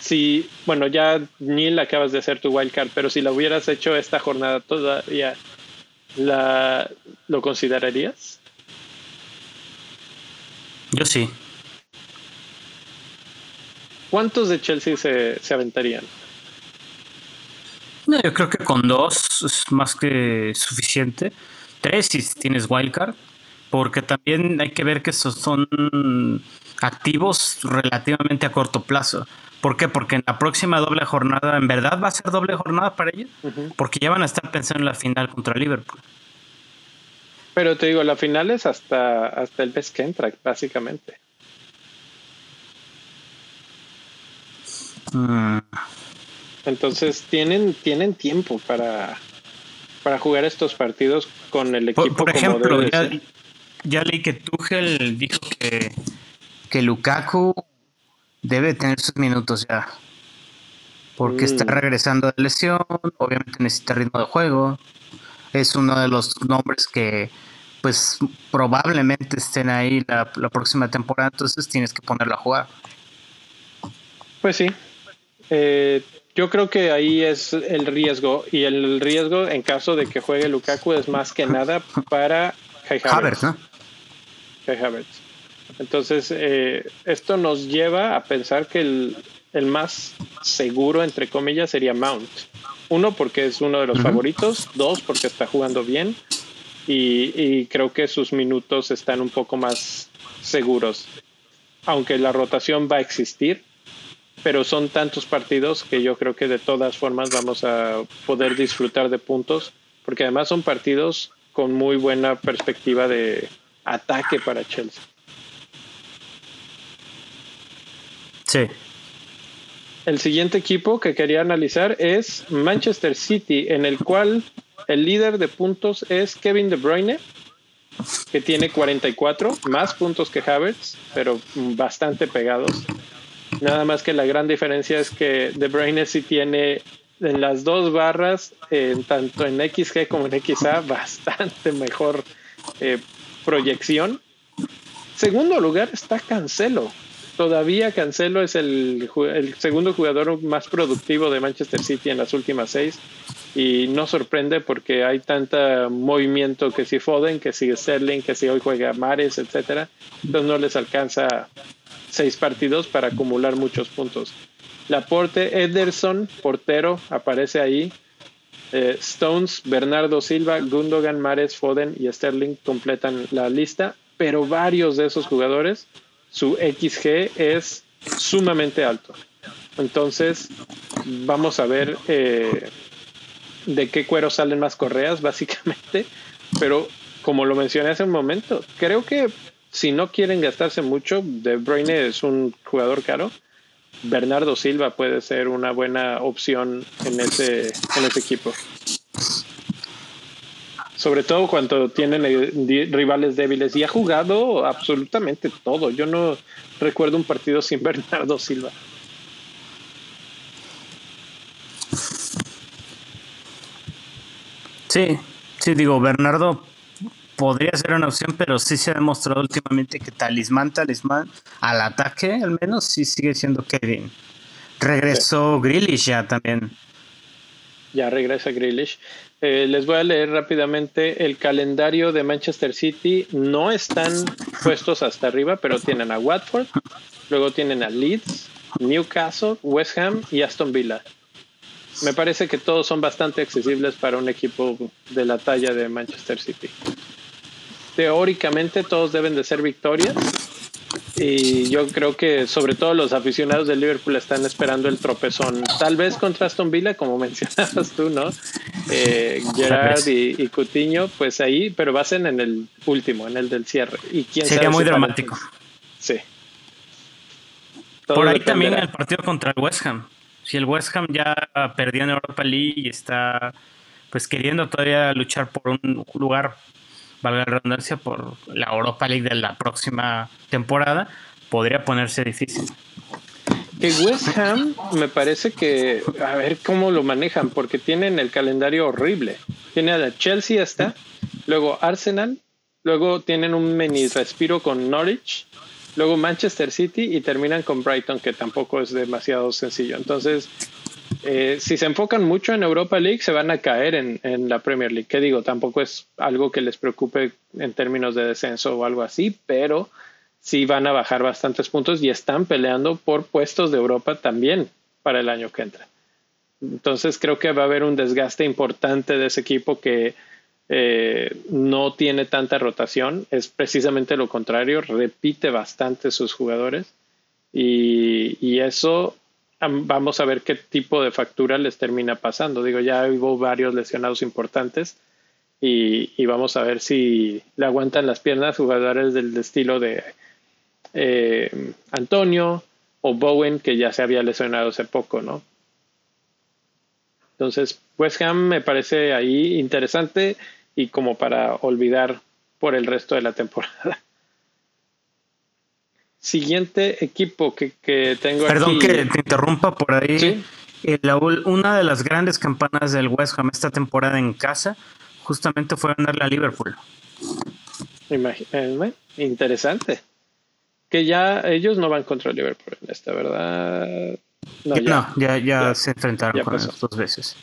[SPEAKER 1] Si, bueno, ya Neil acabas de hacer tu wildcard, pero si la hubieras hecho esta jornada todavía, la, ¿lo considerarías?
[SPEAKER 3] Yo sí.
[SPEAKER 1] ¿Cuántos de Chelsea se, se aventarían?
[SPEAKER 3] No, yo creo que con dos es más que suficiente. Tres si tienes wildcard, porque también hay que ver que esos son activos relativamente a corto plazo. ¿Por qué? Porque en la próxima doble jornada, ¿en verdad va a ser doble jornada para ellos? Porque ya van a estar pensando en la final contra Liverpool.
[SPEAKER 1] Pero te digo, la final es hasta, hasta el mes que entra, básicamente.
[SPEAKER 3] Mm,
[SPEAKER 1] Entonces tienen, tienen tiempo para, para jugar estos partidos con el equipo.
[SPEAKER 3] Por, por
[SPEAKER 1] como
[SPEAKER 3] ejemplo,
[SPEAKER 1] debe de
[SPEAKER 3] ya, ya leí que Tuchel dijo que, que Lukaku debe tener sus minutos ya. Porque está
[SPEAKER 1] Mm.
[SPEAKER 3] regresando de lesión, obviamente necesita ritmo de juego. Es uno de los nombres que pues probablemente estén ahí la, la próxima temporada, entonces tienes que ponerlo a jugar.
[SPEAKER 1] Pues sí. Eh, yo creo que ahí es el riesgo. Y el riesgo en caso de que juegue Lukaku es más que nada para Kai
[SPEAKER 3] Havertz, ¿no?
[SPEAKER 1] Kai Havertz. Entonces, eh, esto nos lleva a pensar que el, el más seguro, entre comillas, sería Mount. Uno, porque es uno de los favoritos. Dos, porque está jugando bien. Y, y creo que sus minutos están un poco más seguros. Aunque la rotación va a existir, pero son tantos partidos que yo creo que de todas formas vamos a poder disfrutar de puntos, porque además son partidos con muy buena perspectiva de ataque para Chelsea.
[SPEAKER 3] Sí.
[SPEAKER 1] El siguiente equipo que quería analizar es Manchester City, en el cual el líder de puntos es Kevin De Bruyne, que tiene 44, más puntos que Havertz, pero bastante pegados. Nada más que la gran diferencia es que De Bruyne sí tiene en las dos barras, eh, tanto en XG como en XA, <laughs> bastante mejor eh, proyección. Segundo lugar está Cancelo. Todavía Cancelo es el, segundo jugador más productivo de Manchester City en las últimas seis. Y no sorprende porque hay tanta movimiento que si Foden, que si Sterling, que si hoy juega Mares, etcétera. Entonces no les alcanza seis partidos para acumular muchos puntos. Laporte, Ederson, portero, aparece ahí. Eh, Stones, Bernardo Silva, Gundogan, Mares, Foden y Sterling completan la lista, pero varios de esos jugadores, su XG es sumamente alto. Entonces, vamos a ver eh, de qué cuero salen más correas, <laughs> básicamente. Pero como lo mencioné hace un momento, creo que si no quieren gastarse mucho, De Bruyne es un jugador caro. Bernardo Silva puede ser una buena opción en ese, en ese equipo. Sobre todo cuando tienen eh, rivales débiles. Y ha jugado absolutamente todo. Yo no recuerdo un partido sin <laughs> Bernardo Silva.
[SPEAKER 3] Sí, sí, digo, Bernardo podría ser una opción, pero sí se ha demostrado últimamente que talismán, talismán, al ataque al menos, sí sigue siendo Kevin. Regresó Grealish ya también.
[SPEAKER 1] Ya regresa Grealish. Eh, les voy a leer rápidamente el calendario de Manchester City. No están puestos hasta arriba, pero tienen a Watford, luego tienen a Leeds, Newcastle, West Ham y Aston Villa. Me parece que todos son bastante accesibles para un equipo de la talla de Manchester City. Teóricamente todos deben de ser victorias y yo creo que sobre todo los aficionados del Liverpool están esperando el tropezón. Tal vez contra Aston Villa, como <laughs> mencionabas tú, ¿no? Eh, Gerard y, y Coutinho, pues ahí, pero va a ser en el último, en el del cierre. Y quién
[SPEAKER 3] Sería muy dramático.
[SPEAKER 1] Sí.
[SPEAKER 3] Por ahí también el partido contra el West Ham. Si el West Ham ya perdió en Europa League y está pues queriendo todavía luchar por un lugar valga la redundancia, por la Europa League de la próxima temporada, podría ponerse difícil.
[SPEAKER 1] El West Ham me parece que, a ver cómo lo manejan, porque tienen el calendario horrible. Tiene a la Chelsea está, luego Arsenal, luego tienen un mini respiro con Norwich, luego Manchester City y terminan con Brighton, que tampoco es demasiado sencillo. Entonces, eh, si se enfocan mucho en Europa League, se van a caer en, en, la Premier League. Que digo, tampoco es algo que les preocupe en términos de descenso o algo así, pero sí van a bajar bastantes puntos y están peleando por puestos de Europa también para el año que entra. Entonces creo que va a haber un desgaste importante de ese equipo que eh, no tiene tanta rotación, es precisamente lo contrario, repite bastante sus jugadores y, y eso vamos a ver qué tipo de factura les termina pasando. Digo, ya hubo varios lesionados importantes y, vamos a ver si le aguantan las piernas jugadores del estilo de eh, Antonio o Bowen, que ya se había lesionado hace poco, ¿no? Entonces, West Ham me parece ahí interesante y como para olvidar por el resto de la temporada. Siguiente equipo que, que tengo
[SPEAKER 3] Perdón
[SPEAKER 1] aquí.
[SPEAKER 3] que te interrumpa por ahí.
[SPEAKER 1] ¿Sí?
[SPEAKER 3] Eh, la, una de las grandes campanas del West Ham esta temporada en casa justamente fue ganarle a Liverpool.
[SPEAKER 1] Imagínate, interesante. Que ya ellos no van contra Liverpool en esta, ¿verdad?
[SPEAKER 3] No, ya, no, ya, ya, ya, se enfrentaron ya con ellos dos veces.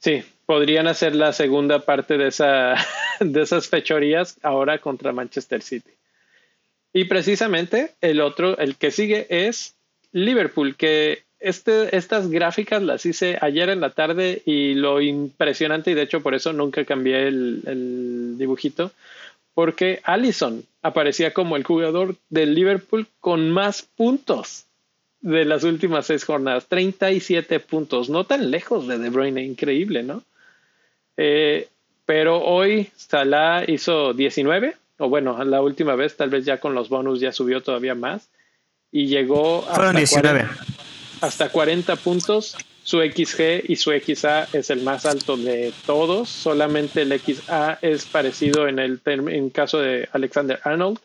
[SPEAKER 1] Sí, podrían hacer la segunda parte de, esa, <laughs> de esas fechorías ahora contra Manchester City. Y precisamente el otro, el que sigue es Liverpool, que este, estas gráficas las hice ayer en la tarde y lo impresionante, y de hecho por eso nunca cambié el, dibujito, porque Allison aparecía como el jugador del Liverpool con más puntos de las últimas seis jornadas, 37 puntos, no tan lejos de De Bruyne, increíble, ¿no? Eh, pero hoy Salah hizo 19, o bueno, la última vez, tal vez ya con los bonus ya subió todavía más, y llegó
[SPEAKER 3] hasta 19.
[SPEAKER 1] 40, hasta 40 puntos. Su XG y su XA es el más alto de todos. Solamente el XA es parecido en el en caso de Alexander Arnold.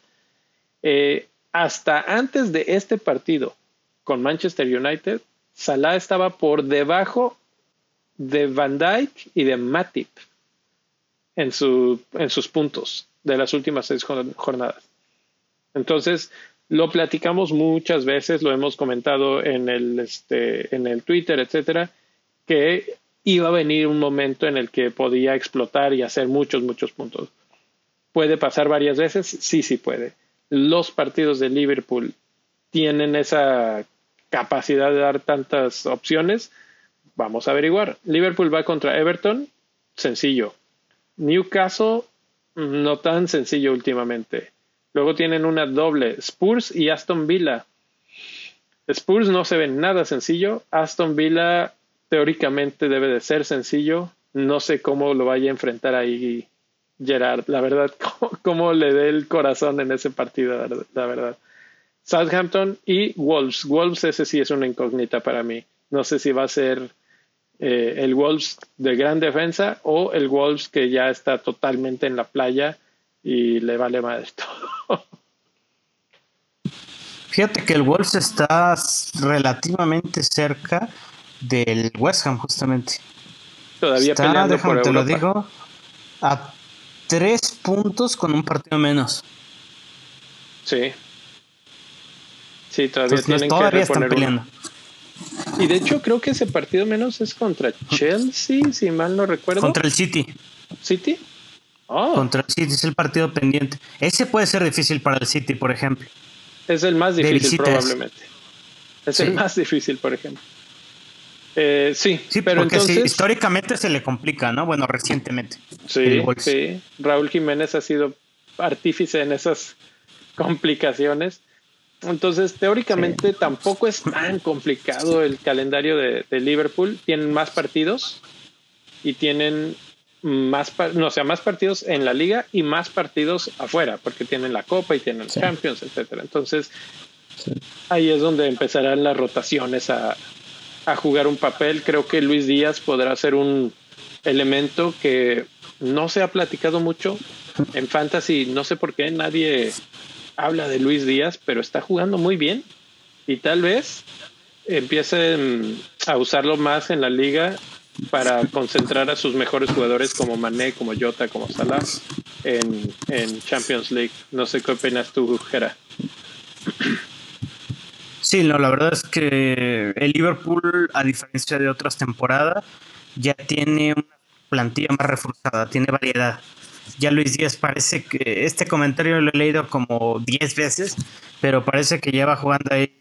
[SPEAKER 1] Eh, hasta antes de este partido con Manchester United, Salah estaba por debajo de Van Dyke y de Matip en, su, en sus puntos de las últimas seis jornadas. Entonces, lo platicamos muchas veces, lo hemos comentado en el, este, en el Twitter, etcétera, que iba a venir un momento en el que podía explotar y hacer muchos, muchos puntos. ¿Puede pasar varias veces? Sí, sí puede. Los partidos de Liverpool tienen esa capacidad de dar tantas opciones. Vamos a averiguar. Liverpool va contra Everton, sencillo. Newcastle, no tan sencillo últimamente. Luego tienen una doble, Spurs y Aston Villa. Spurs no se ve nada sencillo. Aston Villa teóricamente debe de ser sencillo. No sé cómo lo vaya a enfrentar ahí Gerard. La verdad, <laughs> cómo, cómo le dé el corazón en ese partido, la verdad. Southampton y Wolves. Wolves ese sí es una incógnita para mí. No sé si va a ser eh, el Wolves de gran defensa o el Wolves que ya está totalmente en la playa y le vale madre todo. <laughs>
[SPEAKER 3] Fíjate que el Wolves está relativamente cerca del West Ham, justamente.
[SPEAKER 1] Todavía
[SPEAKER 3] está,
[SPEAKER 1] peleando
[SPEAKER 3] déjame
[SPEAKER 1] por
[SPEAKER 3] te lo
[SPEAKER 1] Europa.
[SPEAKER 3] digo, a tres puntos con un partido menos.
[SPEAKER 1] Sí. Sí, todavía
[SPEAKER 3] Entonces,
[SPEAKER 1] tienen
[SPEAKER 3] todavía
[SPEAKER 1] que
[SPEAKER 3] están peleando.
[SPEAKER 1] uno. Y de hecho creo que ese partido menos es contra Chelsea, si mal no recuerdo.
[SPEAKER 3] Contra el City.
[SPEAKER 1] City. Oh,
[SPEAKER 3] Contra el City es el partido pendiente. Ese puede ser difícil para el City, por ejemplo.
[SPEAKER 1] es el más difícil probablemente. Es
[SPEAKER 3] Sí.
[SPEAKER 1] el más difícil, por ejemplo. Eh, sí,
[SPEAKER 3] Sí,
[SPEAKER 1] pero
[SPEAKER 3] porque sí,
[SPEAKER 1] entonces...
[SPEAKER 3] históricamente se le complica, ¿no? Bueno, recientemente.
[SPEAKER 1] Sí, sí. Raúl Jiménez ha sido artífice en esas complicaciones. Entonces, teóricamente tampoco es tan complicado el calendario de, de Liverpool. Tienen más partidos y tienen más, no, o sea, más partidos en la liga y más partidos afuera, porque tienen la Copa y tienen
[SPEAKER 3] Sí.
[SPEAKER 1] Champions, etcétera. Entonces, ahí es donde empezarán las rotaciones a, a jugar un papel. Creo que Luis Díaz podrá ser un elemento que no se ha platicado mucho en Fantasy. No sé por qué nadie habla de Luis Díaz, pero está jugando muy bien y tal vez empiecen a usarlo más en la liga para concentrar a sus mejores jugadores como Mané, como Jota, como Salah en, en Champions League. No sé qué opinas tú, Jera.
[SPEAKER 3] Sí, no, la verdad es que el Liverpool, a diferencia de otras temporadas, ya tiene una plantilla más reforzada, tiene variedad. Ya Luis Díaz parece que este comentario lo he leído como 10 veces, pero parece que lleva jugando ahí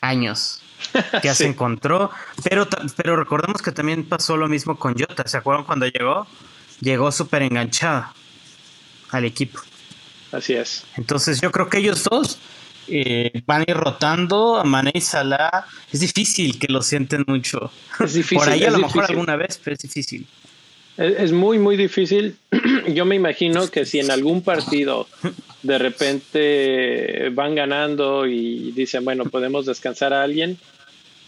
[SPEAKER 3] años. <laughs> Ya se encontró, pero, pero recordemos que también pasó lo mismo con Jota. ¿Se acuerdan cuando llegó? Llegó súper enganchada al equipo.
[SPEAKER 1] Así es.
[SPEAKER 3] Entonces yo creo que ellos dos eh, van a ir rotando a Mané y Salah. Es difícil que lo sienten mucho.
[SPEAKER 1] Es difícil.
[SPEAKER 3] Por ahí a lo mejor alguna vez, pero es difícil.
[SPEAKER 1] Es, muy, muy difícil. <clears throat> Yo me imagino que si en algún partido de repente van ganando y dicen, bueno, podemos descansar a alguien,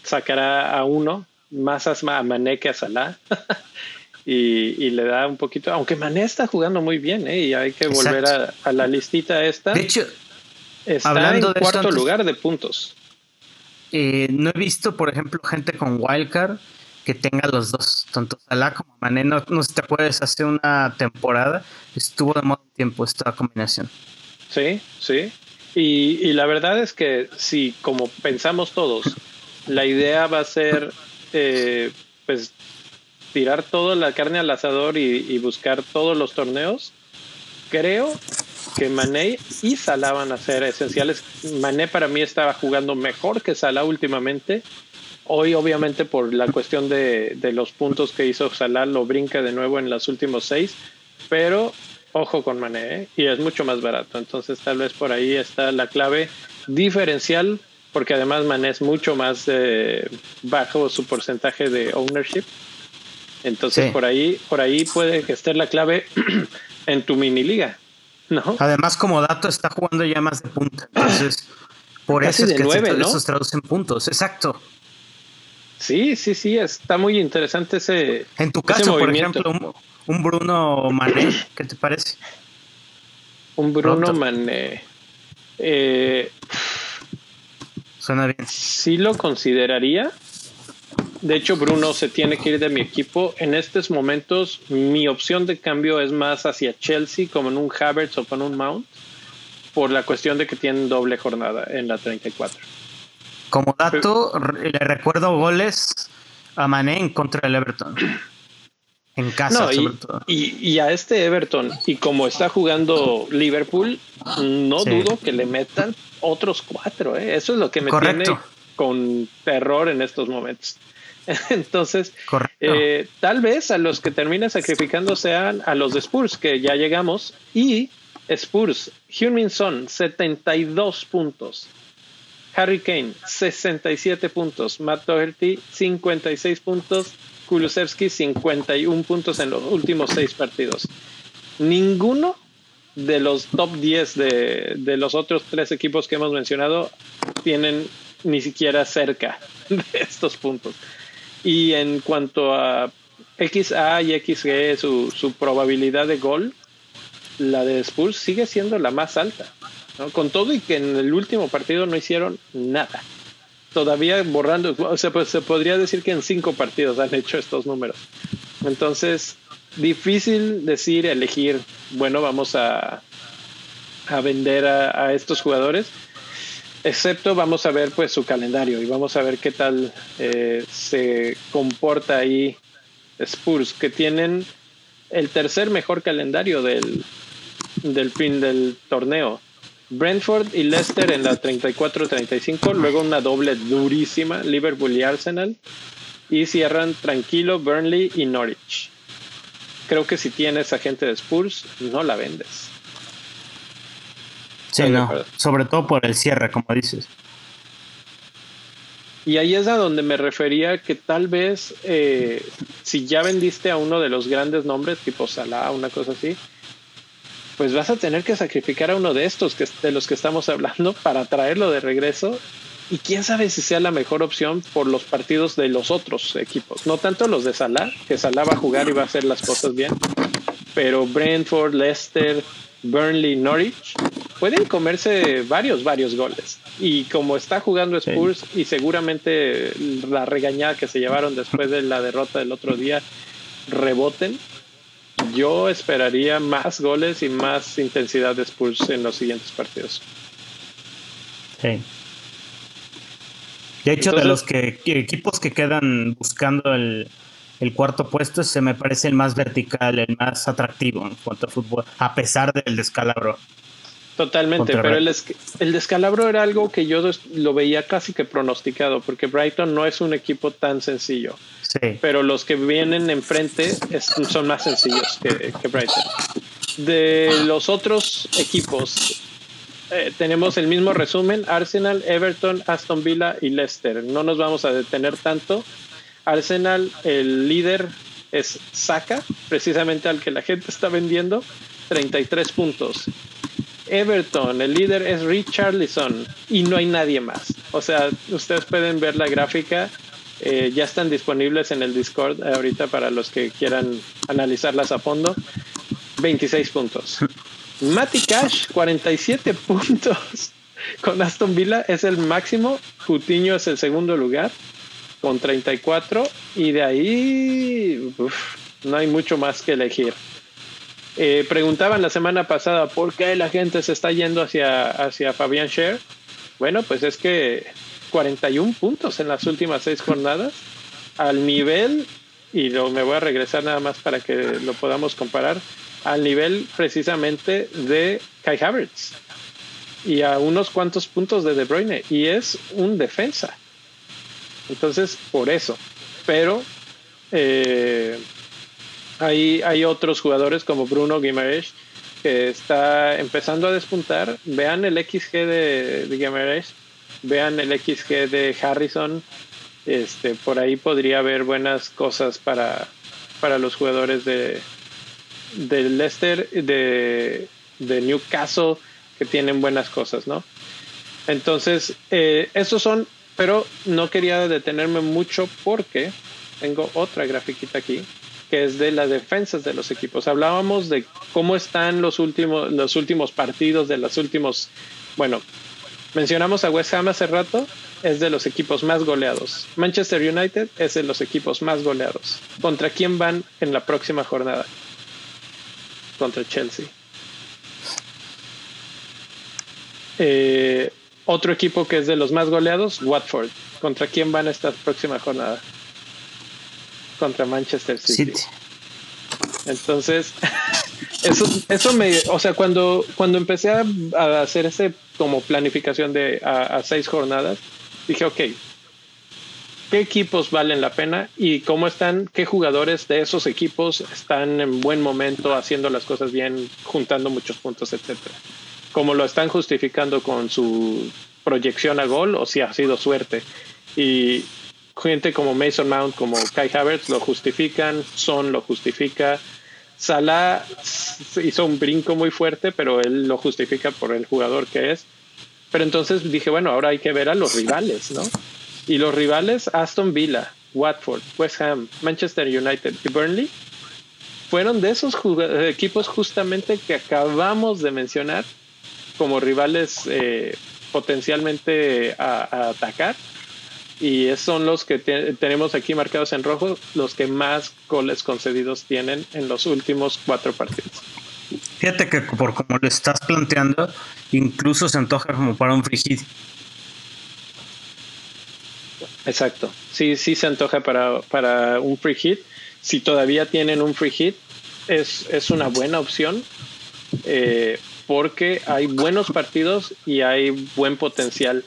[SPEAKER 1] sacará a uno, más a a Mané que a Salah. <laughs> y, y le da un poquito, aunque Mané está jugando muy bien, ¿eh? y hay que volver a, a la listita esta.
[SPEAKER 3] De hecho,
[SPEAKER 1] está
[SPEAKER 3] hablando
[SPEAKER 1] en
[SPEAKER 3] de
[SPEAKER 1] cuarto
[SPEAKER 3] esto
[SPEAKER 1] lugar de puntos.
[SPEAKER 3] eh, no he visto, por ejemplo, gente con Wildcard que tenga los dos, tanto Salah como Mané. No, no si te acuerdas, hace una temporada estuvo de modo tiempo esta combinación.
[SPEAKER 1] Sí, sí. Y, y la verdad es que si, como pensamos todos, la idea va a ser, eh, pues, tirar toda la carne al asador y, y buscar todos los torneos, creo que Mané y Salah van a ser esenciales. Mané para mí estaba jugando mejor que Salah últimamente. Hoy, obviamente, por la cuestión de, de los puntos que hizo Salah, lo brinca de nuevo en los últimos seis. Pero ojo con Mané, ¿eh? y es mucho más barato. Entonces, tal vez por ahí está la clave diferencial, porque además Mané es mucho más eh, bajo su porcentaje de ownership. Entonces,
[SPEAKER 3] Sí.
[SPEAKER 1] por ahí, por ahí puede que esté la clave <clears throat> en tu mini liga, ¿no?
[SPEAKER 3] Además, como dato, está jugando ya más de punta. Entonces, por
[SPEAKER 1] Casi
[SPEAKER 3] eso es que
[SPEAKER 1] nueve,
[SPEAKER 3] se,
[SPEAKER 1] ¿no?
[SPEAKER 3] eso se traduce en puntos. Exacto.
[SPEAKER 1] Sí, sí, sí, está muy interesante ese.
[SPEAKER 3] En tu caso, por
[SPEAKER 1] movimiento.
[SPEAKER 3] ejemplo, un, un Bruno Mané, ¿qué te parece?
[SPEAKER 1] un Bruno
[SPEAKER 3] pronto.
[SPEAKER 1] Mané. Eh,
[SPEAKER 3] Suena bien.
[SPEAKER 1] sí lo consideraría. De hecho, Bruno se tiene que ir de mi equipo. En estos momentos, mi opción de cambio es más hacia Chelsea, como en un Havertz o con un Mount, por la cuestión de que tienen doble jornada en la 34.
[SPEAKER 3] Como dato, le recuerdo goles a Mané en contra del Everton. En casa,
[SPEAKER 1] No, y,
[SPEAKER 3] sobre todo.
[SPEAKER 1] y- y a este Everton, y como está jugando Liverpool, no
[SPEAKER 3] Sí.
[SPEAKER 1] dudo que le metan otros cuatro. ¿eh? Eso es lo que me
[SPEAKER 3] Correcto.
[SPEAKER 1] tiene con terror en estos momentos. <laughs> Entonces, eh, tal vez a los que terminen sacrificando sean a los de Spurs, que ya llegamos, y Spurs, Heung-Min Son, 72 puntos. Harry Kane, 67 puntos. Matt Doherty, 56 puntos. Kulusevski, 51 puntos en los últimos seis partidos. Ninguno de los top 10 de, de los otros tres equipos que hemos mencionado tienen ni siquiera cerca <laughs> de estos puntos. Y en cuanto a XA y XG, su, su probabilidad de gol, la de Spurs sigue siendo la más alta. ¿No? Con todo y que en el último partido no hicieron nada. Todavía borrando, o sea, pues se podría decir que en cinco partidos han hecho estos números. Entonces, difícil decir, elegir, bueno, vamos a, a vender a, estos jugadores, excepto vamos a ver pues su calendario y vamos a ver qué tal eh, se comporta ahí Spurs, que tienen el tercer mejor calendario del, del fin del torneo. Brentford y Leicester en la 34-35, luego una doble durísima, Liverpool y Arsenal, y cierran tranquilo Burnley y Norwich. Creo que si tienes a gente de Spurs, no la vendes.
[SPEAKER 3] Sí, no, sobre todo por el cierre, como dices.
[SPEAKER 1] Y ahí es a donde me refería que tal vez eh, si ya vendiste a uno de los grandes nombres, tipo Salah, una cosa así, pues vas a tener que sacrificar a uno de estos que, de los que estamos hablando <laughs> para traerlo de regreso. Y quién sabe si sea la mejor opción por los partidos de los otros equipos. No tanto los de Salah, que Salah va a jugar y va a hacer las cosas bien, pero Brentford, Leicester, Burnley, Norwich pueden comerse varios, varios goles. Y como está jugando Spurs y seguramente la regañada que se llevaron después de la derrota del otro día reboten, yo esperaría más goles y más intensidad de Spurs en los siguientes partidos.
[SPEAKER 3] Sí. De hecho, de los que, equipos que quedan buscando el, el, cuarto puesto, se me parece el más vertical, el más atractivo en cuanto a fútbol, a pesar del descalabro.
[SPEAKER 1] Totalmente, pero el, el, descalabro era algo que yo lo veía casi que pronosticado, porque Brighton no es un equipo tan sencillo. Pero los que vienen enfrente son más sencillos que, Brighton. De los otros equipos, eh, tenemos el mismo resumen: Arsenal, Everton, Aston Villa y Leicester. No nos vamos a detener tanto. Arsenal, el líder es Saka, precisamente al que la gente está vendiendo, 33 puntos. Everton, el líder es Richarlison y no hay nadie más. O sea, ustedes pueden ver la gráfica eh, ya están disponibles en el Discord ahorita para los que quieran analizarlas a fondo. 26 puntos. Matty Cash, 47 <laughs> puntos. Con Aston Villa es el máximo. Coutinho es el segundo lugar con 34. Y de ahí no hay mucho más que elegir. Eh, preguntaban la semana pasada por qué la gente se está yendo hacia, hacia Fabian Scher. Bueno, pues es que 41 puntos en las últimas seis jornadas, al nivel, y lo, me voy a regresar nada más para que lo podamos comparar, al nivel precisamente de Kai Havertz y a unos cuantos puntos de De Bruyne, y es un defensa. Entonces, por eso. Pero eh, hay, otros jugadores como Bruno Guimaraes que está empezando a despuntar. Vean el XG de, de vean el XG de Harrison. Este, por ahí podría haber buenas cosas para, para los jugadores de, de Leicester, de, de Newcastle, que tienen buenas cosas, ¿no? Entonces, eh, esos son, pero no quería detenerme mucho porque tengo otra grafiquita aquí que es de las defensas de los equipos. Hablábamos de cómo están los últimos, los últimos partidos de los últimos, bueno, Mencionamos a West Ham hace rato, es de los equipos más goleados. Manchester United es de los equipos más goleados. ¿Contra quién van en la próxima jornada? Contra Chelsea. Eh, otro equipo que es de los más goleados, Watford. ¿Contra quién van esta próxima jornada? Contra Manchester City. Entonces, <laughs> eso, eso me, o sea, cuando, cuando empecé a, hacer ese como planificación de a, seis jornadas, dije, ok, ¿qué equipos valen la pena y cómo están, qué jugadores de esos equipos están en buen momento haciendo las cosas bien, juntando muchos puntos, etcétera? Cómo lo están justificando con su proyección a gol o si ha sido suerte. Y gente como Mason Mount, como Kai Havertz lo justifican, Son lo justifica, Salah hizo un brinco muy fuerte, pero él lo justifica por el jugador que es. Pero entonces dije, bueno, ahora hay que ver a los rivales, ¿no? Y los rivales, Aston Villa, Watford, West Ham, Manchester United y Burnley, fueron de esos equipos justamente que acabamos de mencionar como rivales eh, potencialmente a atacar y son los que tenemos aquí marcados en rojo, los que más goles concedidos tienen en los últimos cuatro partidos.
[SPEAKER 3] Fíjate que por como lo estás planteando, incluso se antoja como para un free hit.
[SPEAKER 1] Exacto, sí, sí se antoja para, para un free hit. Si todavía tienen un free hit, es, es una buena opción eh, porque hay buenos partidos y hay buen potencial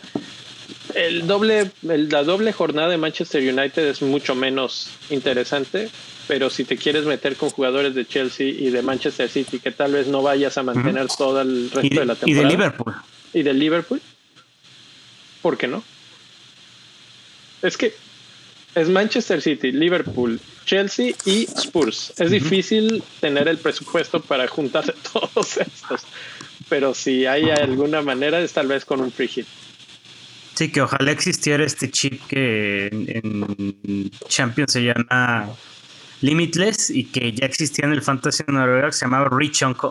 [SPEAKER 1] el doble, la doble jornada de Manchester United es mucho menos interesante, pero si te quieres meter con jugadores de Chelsea y de Manchester City, que tal vez no vayas a mantener todo el resto de la temporada.
[SPEAKER 3] Y de Liverpool.
[SPEAKER 1] Y de Liverpool. ¿Por qué no? Es que es Manchester City, Liverpool, Chelsea y Spurs. Es difícil tener el presupuesto para juntar <laughs> todos estos, pero si hay alguna manera es tal vez con un free hit.
[SPEAKER 3] Sí, que ojalá existiera este chip que en, Champions se llama Limitless y que ya existía en el Fantasy Noruega que se llamaba Rich Uncle,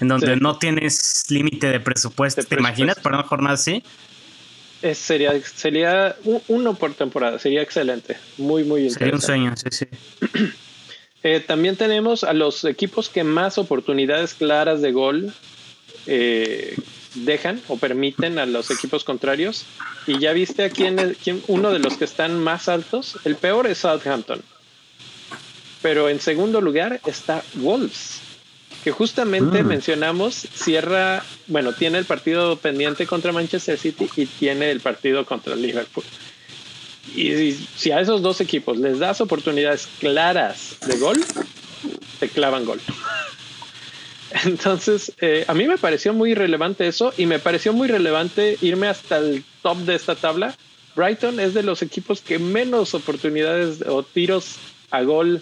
[SPEAKER 3] en donde no tienes límite de presupuesto. ¿Te imaginas para una jornada así?
[SPEAKER 1] sería, sería uno por temporada, sería excelente, muy, muy
[SPEAKER 3] interesante. Sería un sueño, sí,
[SPEAKER 1] sí. <clears throat> Eh, también tenemos a los equipos que más oportunidades claras de gol eh, dejan o permiten a los equipos contrarios. Y ya viste a quién, quién, uno de los que están más altos. El peor es Southampton. Pero en segundo lugar está Wolves que justamente mm. mencionamos, cierra, bueno, tiene el partido pendiente contra Manchester City y tiene el partido contra Liverpool. Y si a esos dos equipos les das oportunidades claras de gol, te clavan gol. <laughs> Entonces, eh, a mí me pareció muy relevante eso y me pareció muy relevante irme hasta el top de esta tabla. Brighton es de los equipos que menos oportunidades o tiros a gol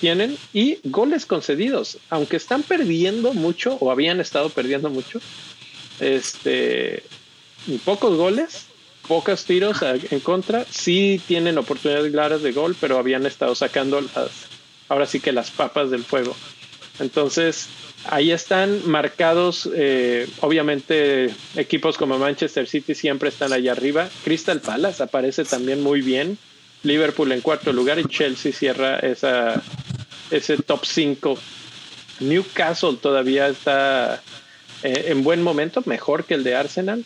[SPEAKER 1] tienen y goles concedidos, aunque están perdiendo mucho o habían estado perdiendo mucho, este, pocos goles, pocos tiros en contra, sí tienen oportunidades claras de gol, pero habían estado sacando las, ahora sí que las papas del fuego. Entonces, ahí están marcados, eh, obviamente equipos como Manchester City siempre están allá arriba, Crystal Palace aparece también muy bien, Liverpool en cuarto lugar y Chelsea cierra esa, ese top 5. Newcastle todavía está eh, en buen momento, mejor que el de Arsenal.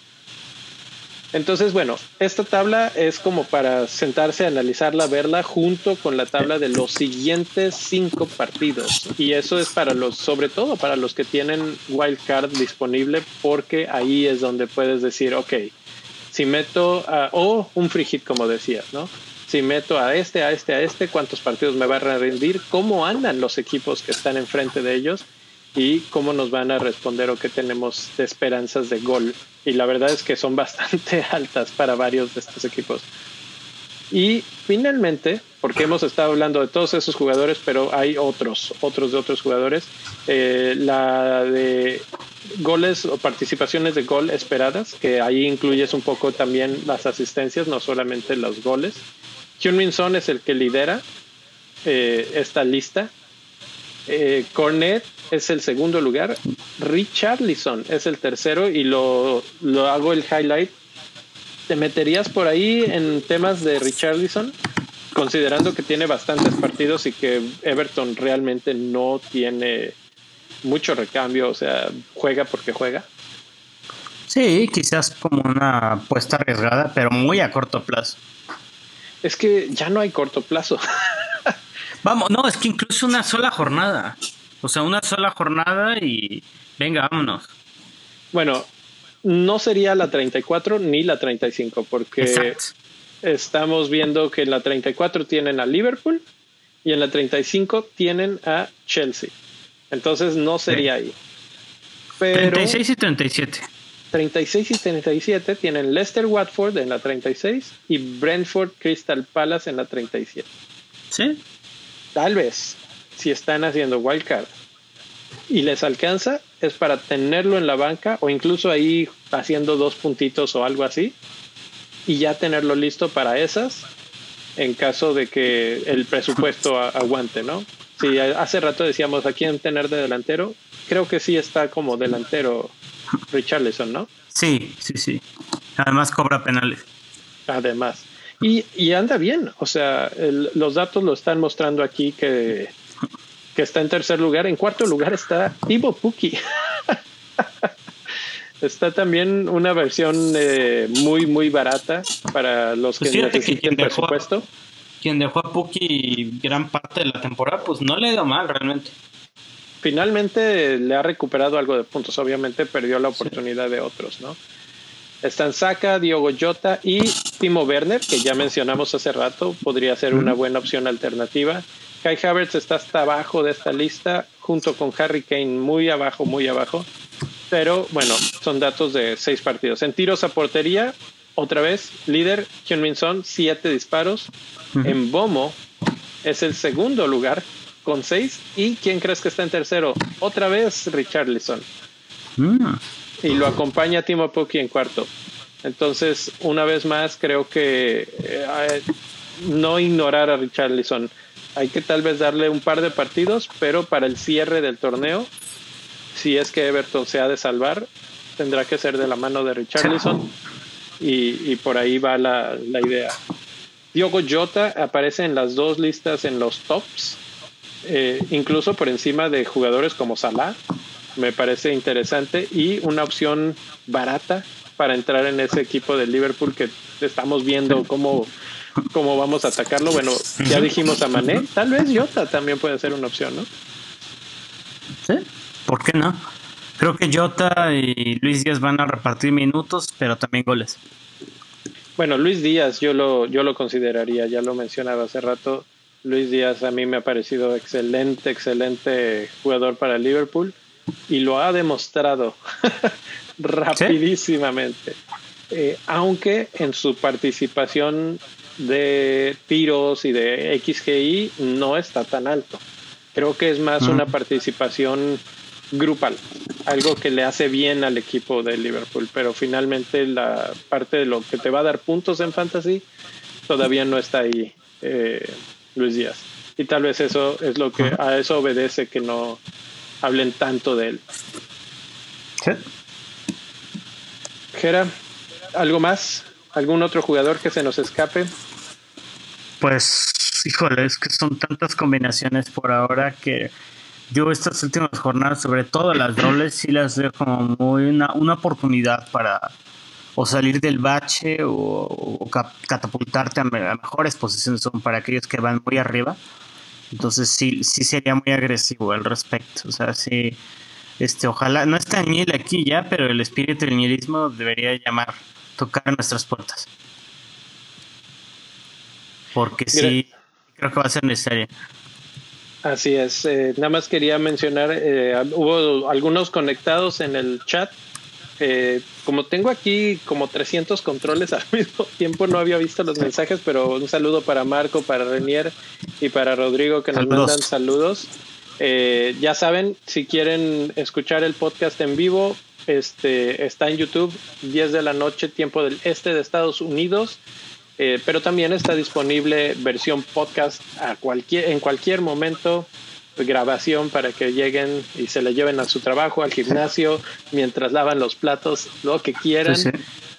[SPEAKER 1] Entonces, bueno, esta tabla es como para sentarse a analizarla, verla junto con la tabla de los siguientes cinco partidos. Y eso es para los, sobre todo para los que tienen wildcard disponible, porque ahí es donde puedes decir, ok, si meto, o un free hit, como decías, ¿no? si meto a este, a este, a este, cuántos partidos me van a rendir, cómo andan los equipos que están enfrente de ellos y cómo nos van a responder o qué tenemos de esperanzas de gol. Y la verdad es que son <laughs> bastante altas para varios de estos equipos. Y finalmente, porque hemos estado hablando de todos esos jugadores, pero hay otros, otros de otros jugadores, eh, la de goles o participaciones de gol esperadas, que ahí incluyes un poco también las asistencias, no solamente los goles. Hyun Son es el que lidera eh, esta lista. Eh, Cornet es el segundo lugar. Richarlison es el tercero y lo, lo hago el highlight. ¿Te meterías por ahí en temas de Richarlison? Considerando que tiene bastantes partidos y que Everton realmente no tiene mucho recambio, o sea, juega porque juega.
[SPEAKER 3] Sí, quizás como una apuesta arriesgada, pero muy a corto plazo.
[SPEAKER 1] Es que ya no hay corto plazo. <laughs>
[SPEAKER 3] Vamos, no, es que incluso una sola jornada. O sea, una sola jornada y venga, vámonos.
[SPEAKER 1] Bueno, no sería la 34 ni la 35, porque estamos viendo que en la 34 tienen a Liverpool y en la 35 tienen a Chelsea. Entonces no sería ahí.
[SPEAKER 3] Pero 36 y 37.
[SPEAKER 1] 36 y 37 tienen Leicester Watford en la 36 y Brentford Crystal Palace en la 37.
[SPEAKER 3] Sí.
[SPEAKER 1] Tal vez, si están haciendo wildcard y les alcanza, es para tenerlo en la banca o incluso ahí haciendo dos puntitos o algo así y ya tenerlo listo para esas en caso de que el presupuesto aguante, ¿no? Si hace rato decíamos a quién tener de delantero, creo que sí está como delantero Richarlison, ¿no?
[SPEAKER 3] Sí, sí, sí. Además cobra penales.
[SPEAKER 1] Además. Y, anda bien, o sea, los datos lo están mostrando aquí que, que está en tercer lugar. En cuarto lugar está Ivo Puki. <laughs> está también una versión eh, muy, muy barata para los que pues necesiten presupuesto.
[SPEAKER 3] quien dejó a Puki gran parte de la temporada, pues no le ha ido mal realmente
[SPEAKER 1] finalmente le ha recuperado algo de puntos. Obviamente perdió la oportunidad de otros, ¿no? Están Saka, Diogo Jota y Timo Werner, que ya mencionamos hace rato, podría ser una buena opción alternativa. Kai Havertz está hasta abajo de esta lista, junto con Harry Kane, muy abajo, muy abajo. Pero bueno, son datos de seis partidos. En tiros a portería, otra vez, líder, Hyun-Min Son, siete disparos. En Bomo es el segundo lugar con seis. ¿Y quién crees que está en tercero? Otra vez, Richarlison. Mm. Y lo acompaña Timo Pukki en cuarto. Entonces, una vez más, creo que eh, no ignorar a Richarlison hay que tal vez darle un par de partidos, pero para el cierre del torneo, si es que Everton se ha de salvar, tendrá que ser de la mano de Richarlison y, por ahí va la, idea. Diogo Jota aparece en las dos listas en los tops, eh, incluso por encima de jugadores como Salah. Me parece interesante y una opción barata para entrar en ese equipo del Liverpool que estamos viendo cómo cómo vamos a atacarlo. Bueno, ya dijimos a Mané, tal vez Jota también puede ser una opción, ¿no?
[SPEAKER 3] Sí, ¿por qué no? Creo que Jota y Luis Díaz van a repartir minutos, pero también goles.
[SPEAKER 1] Bueno, Luis Díaz yo lo, yo lo consideraría, ya lo mencionaba hace rato. Luis Díaz a mí me ha parecido excelente, excelente jugador para Liverpool y lo ha demostrado <laughs> rapidísimamente. Eh, aunque en su participación de tiros y de XGI no está tan alto. Creo que es más una participación grupal, algo que le hace bien al equipo de Liverpool, pero finalmente la parte de lo que te va a dar puntos en fantasy todavía no está ahí eh, Luis Díaz. Y tal vez eso es lo que a eso obedece que no hablen tanto de él. Gera, ¿algo más? ¿Algún otro jugador que se nos escape?
[SPEAKER 3] Pues, híjole, es que son tantas combinaciones por ahora que yo estas últimas jornadas, sobre todo las roles, sí las veo como muy una, una oportunidad para o salir del bache o, catapultarte a, mejores posiciones son para aquellos que van muy arriba. Entonces sí, sí sería muy agresivo al respecto. O sea, sí, este, ojalá, no está Niel aquí ya, pero el espíritu del nihilismo debería llamar tocar nuestras puertas. Porque sí, creo que va a ser necesario.
[SPEAKER 1] Así es. Eh, nada más quería mencionar, eh, hubo algunos conectados en el chat. Eh, como tengo aquí como 300 controles al <laughs> mismo tiempo, no había visto los mensajes, pero un saludo para Marco, para Renier y para Rodrigo que nos mandan saludos. ya saben, si quieren escuchar el podcast en vivo, este, está en YouTube, 10 de la noche, tiempo del este de Estados Unidos. Eh, pero también está disponible versión podcast a cualquier, en cualquier momento, grabación para que lleguen y se le lleven a su trabajo, al gimnasio, mientras lavan los platos, lo que quieran.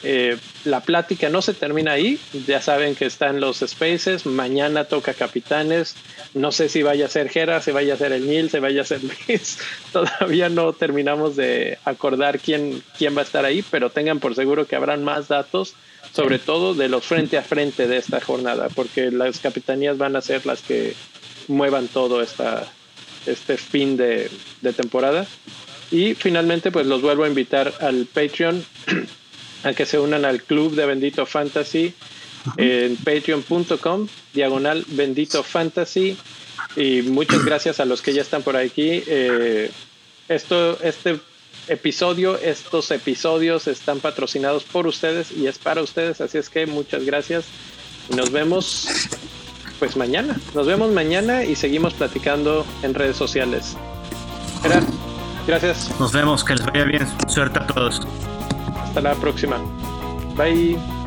[SPEAKER 1] Eh, la plática no se termina ahí, ya saben que están los spaces, mañana toca capitanes, no sé si vaya a ser Jera, si vaya a ser el Nil, si vaya a ser <laughs> Luis, todavía no terminamos de acordar quién, quién va a estar ahí, pero tengan por seguro que habrán más datos, sobre todo de los frente a frente de esta jornada, porque las capitanías van a ser las que muevan todo esta, este fin de, de temporada. Y finalmente, pues los vuelvo a invitar al Patreon <clears throat> a que se unan al club de Bendito Fantasy en patreon.com, diagonal Bendito Fantasy. Y muchas <clears throat> gracias a los que ya están por aquí. Eh, esto, este episodio, estos episodios están patrocinados por ustedes y es para ustedes, así es que muchas gracias. Nos vemos <laughs> pues mañana. Nos vemos mañana y seguimos platicando en redes sociales. Gracias.
[SPEAKER 3] Nos vemos, que les vaya bien. Suerte a todos.
[SPEAKER 1] Hasta la próxima. Bye.